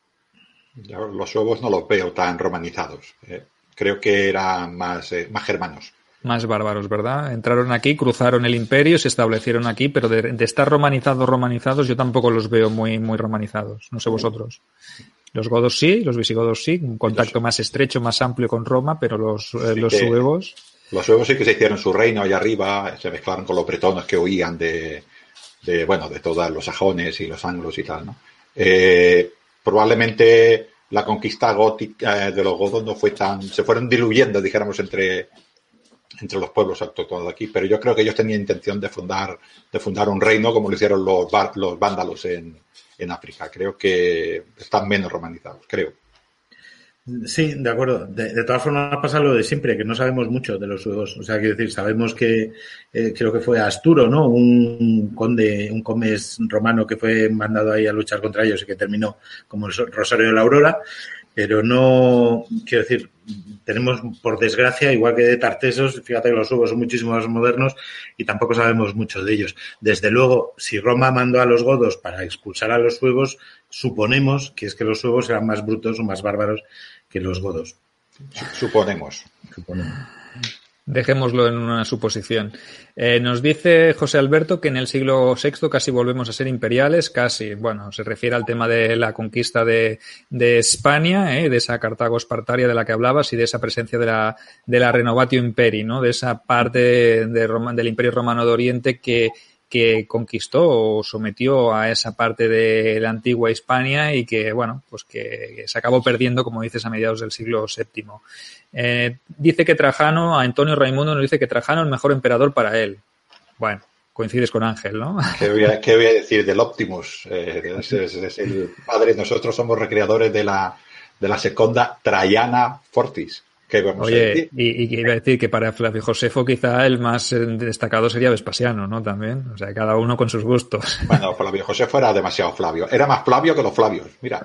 Los suevos no los veo tan romanizados. Eh. creo que eran más, eh, más germanos más bárbaros, ¿verdad? Entraron aquí, cruzaron el imperio, se establecieron aquí, pero de, estar romanizados, romanizados, yo tampoco los veo muy, muy romanizados. No sé vosotros. Los godos sí, los visigodos sí, un contacto más estrecho, más amplio con Roma, pero los, eh, los suevos. Los suevos sí que se hicieron su reino allá arriba, se mezclaron con los bretones que huían de, de bueno, de todos los sajones y los anglos y tal, ¿no? Eh, probablemente la conquista gótica eh, de los godos no fue tan, se fueron diluyendo, dijéramos, entre, entre los pueblos autóctonos de aquí, pero yo creo que ellos tenían intención de fundar, de fundar un reino como lo hicieron los, los vándalos en, en África. Creo que están menos romanizados, creo. Sí, de acuerdo. De, todas formas pasa lo de siempre, que no sabemos mucho de los suevos. O sea, quiero decir, sabemos que eh, creo que fue Asturo, ¿no? Un conde, un comes romano que fue mandado ahí a luchar contra ellos y que terminó como el Rosario de la Aurora pero no, quiero decir, tenemos por desgracia, igual que de Tartesos, fíjate que los suevos son muchísimo más modernos y tampoco sabemos mucho de ellos. Desde luego, si Roma mandó a los godos para expulsar a los suevos, suponemos que es que los suevos eran más brutos o más bárbaros que los godos. Suponemos. Suponemos. Dejémoslo en una suposición. Eh, nos dice José Alberto que en el siglo VI casi volvemos a ser imperiales, casi, bueno, se refiere al tema de la conquista de, España, eh, de esa Cartago espartaria de la que hablabas y de esa presencia de la, de la Renovatio Imperi, ¿no? De esa parte de del Imperio Romano de Oriente que, que conquistó o sometió a esa parte de la antigua Hispania y que, bueno, pues que se acabó perdiendo, como dices, a mediados del siglo VII. Eh, dice que Trajano, a Antonio Raimundo nos dice que Trajano es el mejor emperador para él. Bueno, coincides con Ángel, ¿no? [laughs] ¿Qué voy a, qué voy a decir del Optimus? Eh, es, el padre, nosotros somos recreadores de la, de la segunda Traiana Fortis. Oye, y, y, iba a decir que para Flavio Josefo quizá el más eh, destacado sería Vespasiano, ¿no? También, o sea, cada uno con sus gustos. [laughs] Bueno, Flavio Josefo era demasiado Flavio, era más Flavio que los Flavios, mira.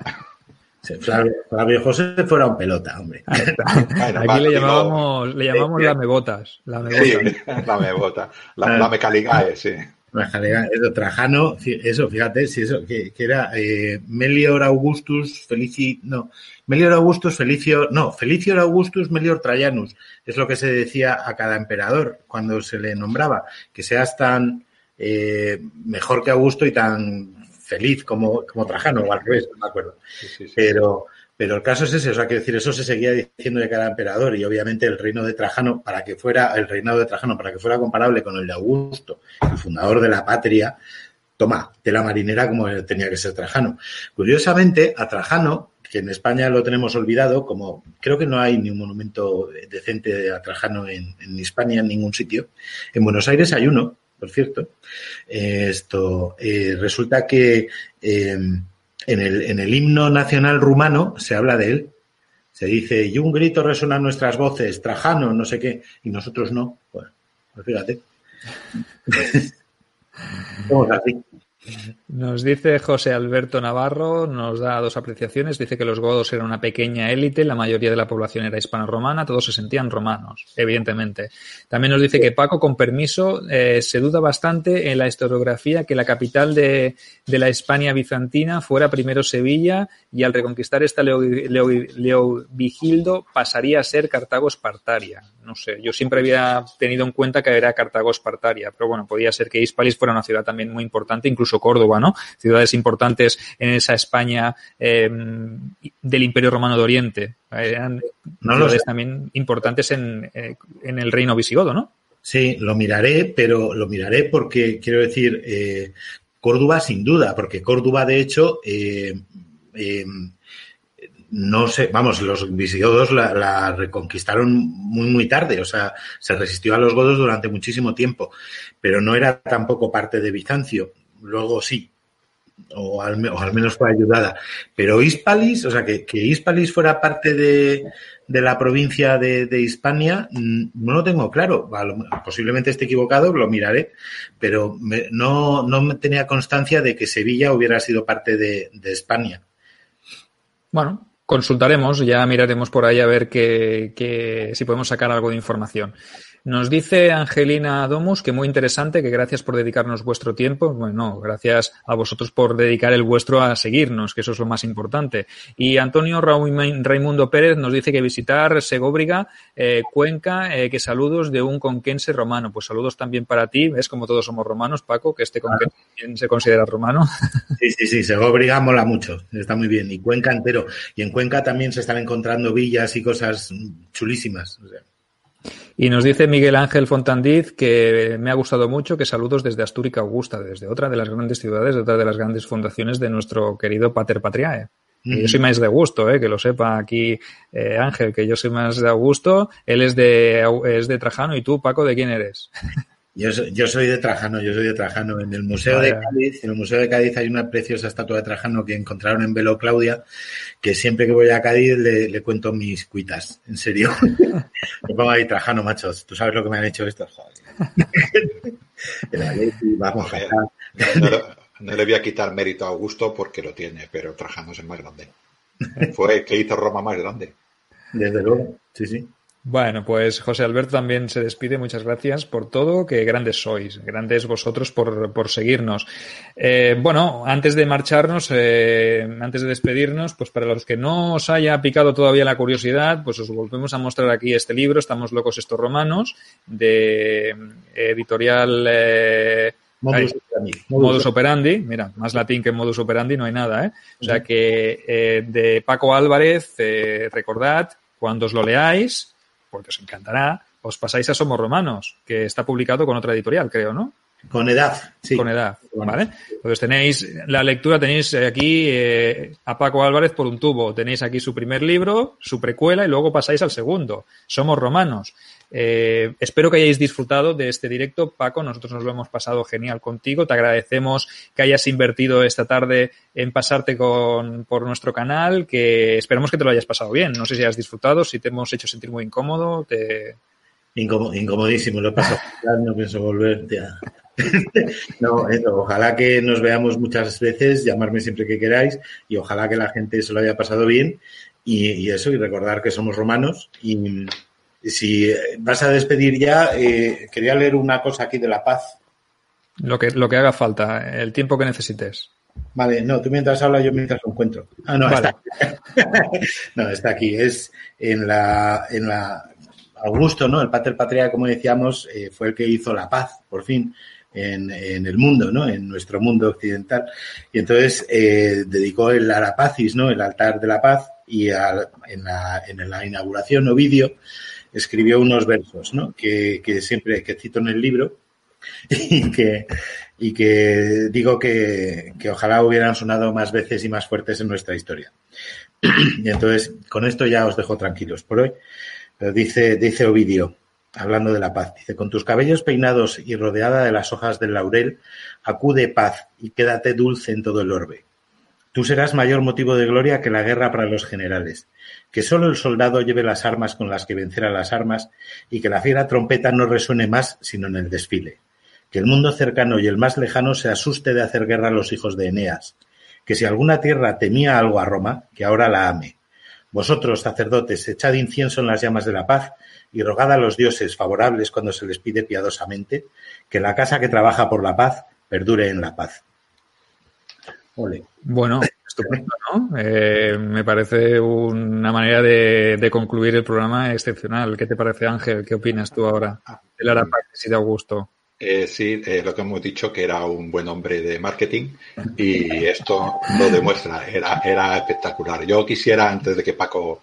Flavio, José fuera un pelota, hombre. [laughs] Aquí le llamábamos, le llamamos [laughs] la mebotas. La mebota. Sí, la mebota. La, la mecaligae, sí. Eso, Trajano, eso, fíjate, si eso, que, era eh, Melior Augustus Felici, no, Melior Augustus Felicio, no, Felicior Augustus Melior Trajanus, es lo que se decía a cada emperador cuando se le nombraba, que seas tan eh, mejor que Augusto y tan feliz como, como Trajano, o al revés, no me acuerdo. Pero, pero el caso es ese, o sea, que decir, eso se seguía diciendo de cada emperador y obviamente el reino de Trajano, para que fuera, el reinado de Trajano, para que fuera comparable con el de Augusto, el fundador de la patria, toma, tela marinera como tenía que ser Trajano. Curiosamente, a Trajano, que en España lo tenemos olvidado, como creo que no hay ni un monumento decente a Trajano en, España, en ningún sitio, en Buenos Aires hay uno, por cierto. esto eh, resulta que em, en, el, en el himno nacional rumano se habla de él. Se dice, y un grito resuena nuestras voces, Trajano, no sé qué, y nosotros no. Bueno, pues fíjate. [laughs] Somos así. Nos dice José Alberto Navarro, nos da dos apreciaciones. Dice que los godos eran una pequeña élite, la mayoría de la población era hispano-romana, todos se sentían romanos, evidentemente. También nos dice que Paco, con permiso, eh, se duda bastante en la historiografía que la capital de, la España bizantina fuera primero Sevilla y al reconquistar esta Leo, Leo, pasaría a ser Cartago-Espartaria. No sé, yo siempre había tenido en cuenta que era Cartago-Espartaria, pero bueno, podía ser que Hispalis fuera una ciudad también muy importante, incluso incluso Córdoba, ¿no? Ciudades importantes en esa España eh, del Imperio Romano de Oriente. Eran No lo ciudades sé. también importantes en, eh, en el reino visigodo, ¿no? Sí, lo miraré, pero lo miraré porque quiero decir, eh, Córdoba sin duda, porque Córdoba de hecho, eh, eh, no sé, vamos, los visigodos la, la reconquistaron muy, muy tarde, o sea, se resistió a los godos durante muchísimo tiempo, pero no era tampoco parte de Bizancio, luego sí. O al, o al menos fue ayudada. Pero Hispalis, o sea, que, que Hispalis fuera parte de, la provincia de, de Hispania, mm, no lo tengo claro. Posiblemente esté equivocado, lo miraré, pero me- no, no tenía constancia de que Sevilla hubiera sido parte de, de España. Bueno, consultaremos, ya miraremos por ahí a ver que, que- si podemos sacar algo de información. Nos dice Angelina Domus que muy interesante, que gracias por dedicarnos vuestro tiempo. Bueno, no, gracias a vosotros por dedicar el vuestro a seguirnos, que eso es lo más importante. Y Antonio Raimundo Pérez nos dice que visitar Segóbriga, eh, Cuenca, eh, que saludos de un conquense romano. Pues saludos también para ti. Es como todos somos romanos, Paco, que este conquense también se considera romano. Sí, sí, sí, Segóbriga mola mucho, está muy bien. Y Cuenca entero. Y en Cuenca también se están encontrando villas y cosas chulísimas. O sea, Y nos dice Miguel Ángel Fontandiz que me ha gustado mucho, que saludos desde Astúrica Augusta, desde otra de las grandes ciudades, de otra de las grandes fundaciones de nuestro querido Pater Patriae. Yo soy más de Augusto, eh, que lo sepa aquí eh, Ángel, que yo soy más de Augusto, él es de, es de Trajano y tú, Paco, ¿de quién eres? [laughs] Yo, soy- yo soy de Trajano, yo soy de Trajano. En el Museo de. Cádiz, en el Museo de Cádiz hay una preciosa estatua de Trajano que encontraron en Velo Claudia, que siempre que voy a Cádiz le, le cuento mis cuitas, en serio. [laughs] Me pongo ahí Trajano, machos. Tú sabes lo que me han hecho estos, joder. [laughs] Vamos. No, le- no le voy a quitar mérito a Augusto porque lo tiene, pero Trajano es el más grande. [laughs] Fue el que hizo Roma más grande. Desde luego, sí, sí. Bueno, pues José Alberto también se despide. Muchas gracias por todo. Que grandes sois. Grandes vosotros por, por seguirnos. Eh, bueno, antes de marcharnos, eh, antes de despedirnos, pues para los que no os haya picado todavía la curiosidad, pues os volvemos a mostrar aquí este libro, Estamos locos estos romanos, de eh, editorial eh, Modus operandi. Modus operandi, mira, más latín que modus operandi no hay nada, ¿eh? O sea que eh, de Paco Álvarez, eh, recordad, cuando os lo leáis, porque os encantará, os pasáis a Somos Romanos, que está publicado con otra editorial, creo, ¿no? Con edad, sí. Con edad. ¿vale? Entonces tenéis la lectura, tenéis aquí eh, a Paco Álvarez por un tubo, tenéis aquí su primer libro, su precuela y luego pasáis al segundo. Somos romanos. Eh, espero que hayáis disfrutado de este directo, Paco. Nosotros nos lo hemos pasado genial contigo. Te agradecemos que hayas invertido esta tarde en pasarte con, por nuestro canal, que esperamos que te lo hayas pasado bien. No sé si has disfrutado, si te hemos hecho sentir muy incómodo. Te... Incomo- incomodísimo, lo he pasado. [laughs] no pienso volver. ya. [laughs] no, eso, ojalá que nos veamos muchas veces, llamarme siempre que queráis y ojalá que la gente se lo haya pasado bien y, y eso, y recordar que somos romanos. Y si vas a despedir ya, eh, quería leer una cosa aquí de la paz. Lo que, lo que haga falta, el tiempo que necesites. Vale, no, tú mientras hablas, yo mientras lo encuentro. Ah, no, Vale. está. [laughs] no, está aquí. Es en la, en la Augusto, ¿no? El Pater Patria, como decíamos, eh, fue el que hizo la paz, por fin, en, en el mundo, ¿no? En nuestro mundo occidental. Y entonces eh, dedicó el Arapacis, ¿no? El altar de la paz, y al- en, la, en la inauguración Ovidio escribió unos versos, ¿no? Que, que siempre, que cito en el libro, [laughs] y que, y que digo que, que ojalá hubieran sonado más veces y más fuertes en nuestra historia. [clears throat] Y entonces, con esto ya os dejo tranquilos por hoy. Dice, dice Ovidio, hablando de la paz, dice, con tus cabellos peinados y rodeada de las hojas del laurel, acude paz y quédate dulce en todo el orbe. Tú serás mayor motivo de gloria que la guerra para los generales. Que solo el soldado lleve las armas con las que vencer a las armas y que la fiera trompeta no resuene más sino en el desfile. Que el mundo cercano y el más lejano se asuste de hacer guerra a los hijos de Eneas. Que si alguna tierra temía algo a Roma, que ahora la ame. Vosotros, sacerdotes, echad incienso en las llamas de la paz y rogad a los dioses favorables cuando se les pide piadosamente que la casa que trabaja por la paz perdure en la paz. Ole. Bueno, estupendo, ¿no? Eh, me parece una manera de, de concluir el programa excepcional. ¿Qué te parece, Ángel? ¿Qué opinas tú ahora? Y de Augusto. Eh, sí, eh, lo que hemos dicho que era un buen hombre de marketing y esto lo demuestra, era, era espectacular. Yo quisiera, antes de que Paco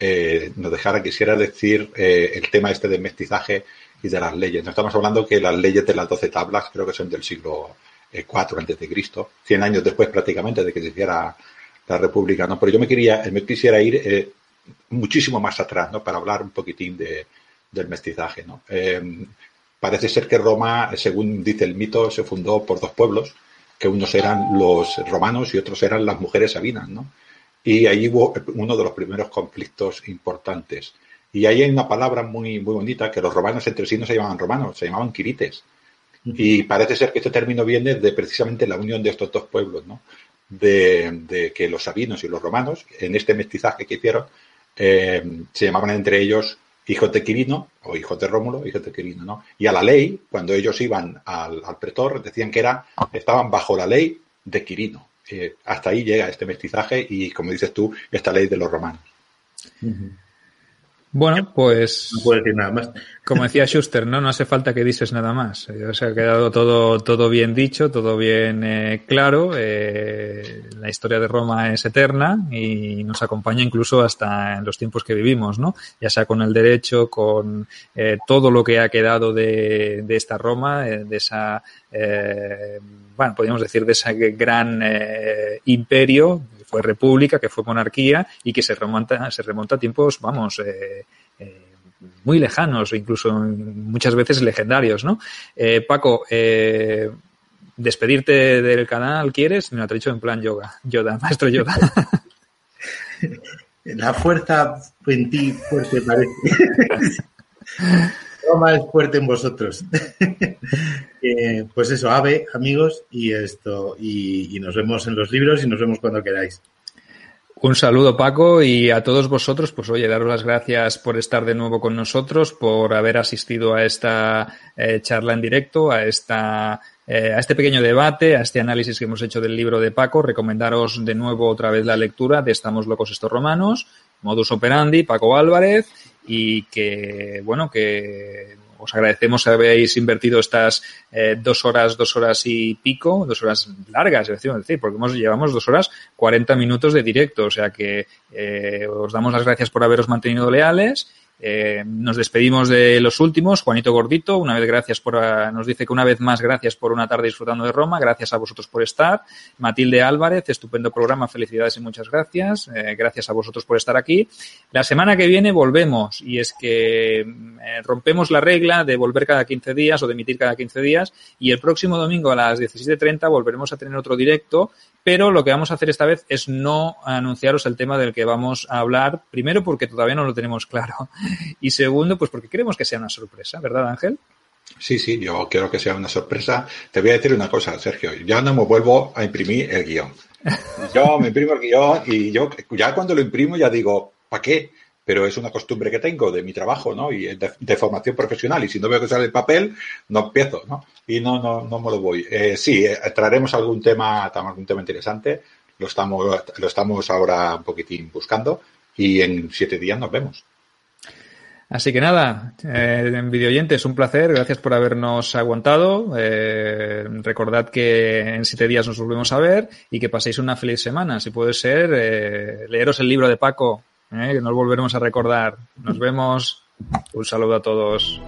eh, nos dejara, quisiera decir eh, el tema este de mestizaje y de las leyes. No estamos hablando que las leyes de las doce tablas creo que son del siglo IV antes de Cristo, 100 años después prácticamente de que se hiciera la República, ¿no? Pero yo me quería, me quisiera ir muchísimo más atrás, ¿no? Para hablar un poquitín de, del mestizaje, ¿no? Parece ser que Roma, según dice el mito, se fundó por dos pueblos, que unos eran los romanos y otros eran las mujeres sabinas, ¿no? Y ahí hubo uno de los primeros conflictos importantes. Y ahí hay una palabra muy, muy bonita, que los romanos entre sí no se llamaban romanos, se llamaban quirites. Y parece ser que este término viene de precisamente la unión de estos dos pueblos, ¿no? De, de que los sabinos y los romanos, en este mestizaje que hicieron, eh, se llamaban entre ellos hijos de Quirino, o hijos de Rómulo, hijos de Quirino, ¿no? Y a la ley, cuando ellos iban al, pretor, decían que era, estaban bajo la ley de Quirino. Eh, hasta ahí llega este mestizaje y, como dices tú, esta ley de los romanos. Bueno, pues. No puedo decir nada más. Como decía Schuster, no, no hace falta que dices nada más. O sea, ha quedado todo, todo bien dicho, todo bien eh, claro. Eh, la historia de Roma es eterna y nos acompaña incluso hasta en los tiempos que vivimos, ¿no? Ya sea con el derecho, con eh, todo lo que ha quedado de, de esta Roma, eh, de esa, eh, bueno, podríamos decir de ese gran eh, imperio fue república, que fue monarquía y que se remonta, se remonta a tiempos, vamos, eh, eh, muy lejanos, incluso muchas veces legendarios, ¿no? Eh, Paco, eh, despedirte del canal, ¿quieres? Me lo ha dicho en plan yoga, Yoda, maestro Yoda. [laughs] La fuerza en ti fuerte parece. [laughs] Es fuerte en vosotros. [laughs] eh, pues eso, ave, amigos, y esto, y, y, nos vemos en los libros y nos vemos cuando queráis. Un saludo, Paco, y a todos vosotros, pues oye, daros las gracias por estar de nuevo con nosotros, por haber asistido a esta eh, charla en directo, a esta eh, a este pequeño debate, a este análisis que hemos hecho del libro de Paco, recomendaros de nuevo otra vez la lectura de Estamos locos estos romanos, Modus operandi, Paco Álvarez, y que, bueno, que os agradecemos que habéis invertido estas eh, dos horas, dos horas y pico, dos horas largas, es decir, porque hemos, llevamos dos horas 40 minutos de directo, o sea que eh, os damos las gracias por haberos mantenido leales eh, nos despedimos de los últimos. Juanito Gordito, una vez gracias por, uh, nos dice que una vez más gracias por una tarde disfrutando de Roma. Gracias a vosotros por estar. Matilde Álvarez, estupendo programa. Felicidades y muchas gracias. Eh, gracias a vosotros por estar aquí. La semana que viene volvemos y es que eh, rompemos la regla de volver cada 15 días o de emitir cada 15 días y el próximo domingo a las 17.30 volveremos a tener otro directo pero lo que vamos a hacer esta vez es no anunciaros el tema del que vamos a hablar, primero porque todavía no lo tenemos claro y segundo, pues porque queremos que sea una sorpresa, ¿verdad, Ángel? Sí, sí, yo quiero que sea una sorpresa. Te voy a decir una cosa, Sergio. Ya no me vuelvo a imprimir el guion. [laughs] Yo me imprimo el guion y yo ya cuando lo imprimo ya digo, ¿para qué? Pero es una costumbre que tengo de mi trabajo, ¿no? Y de, de formación profesional. Y si no veo que sale el papel, no empiezo, ¿no? Y no, no, no me lo voy. Eh, sí, eh, traeremos algún tema, algún tema interesante. Lo estamos, lo estamos ahora un poquitín buscando y en siete días nos vemos. Así que nada, eh, en videoyentes, un placer. Gracias por habernos aguantado. Eh, recordad que en siete días nos volvemos a ver y que paséis una feliz semana. Si puede ser, eh, leeros el libro de Paco, que nos volveremos a recordar. Nos vemos. Un saludo a todos.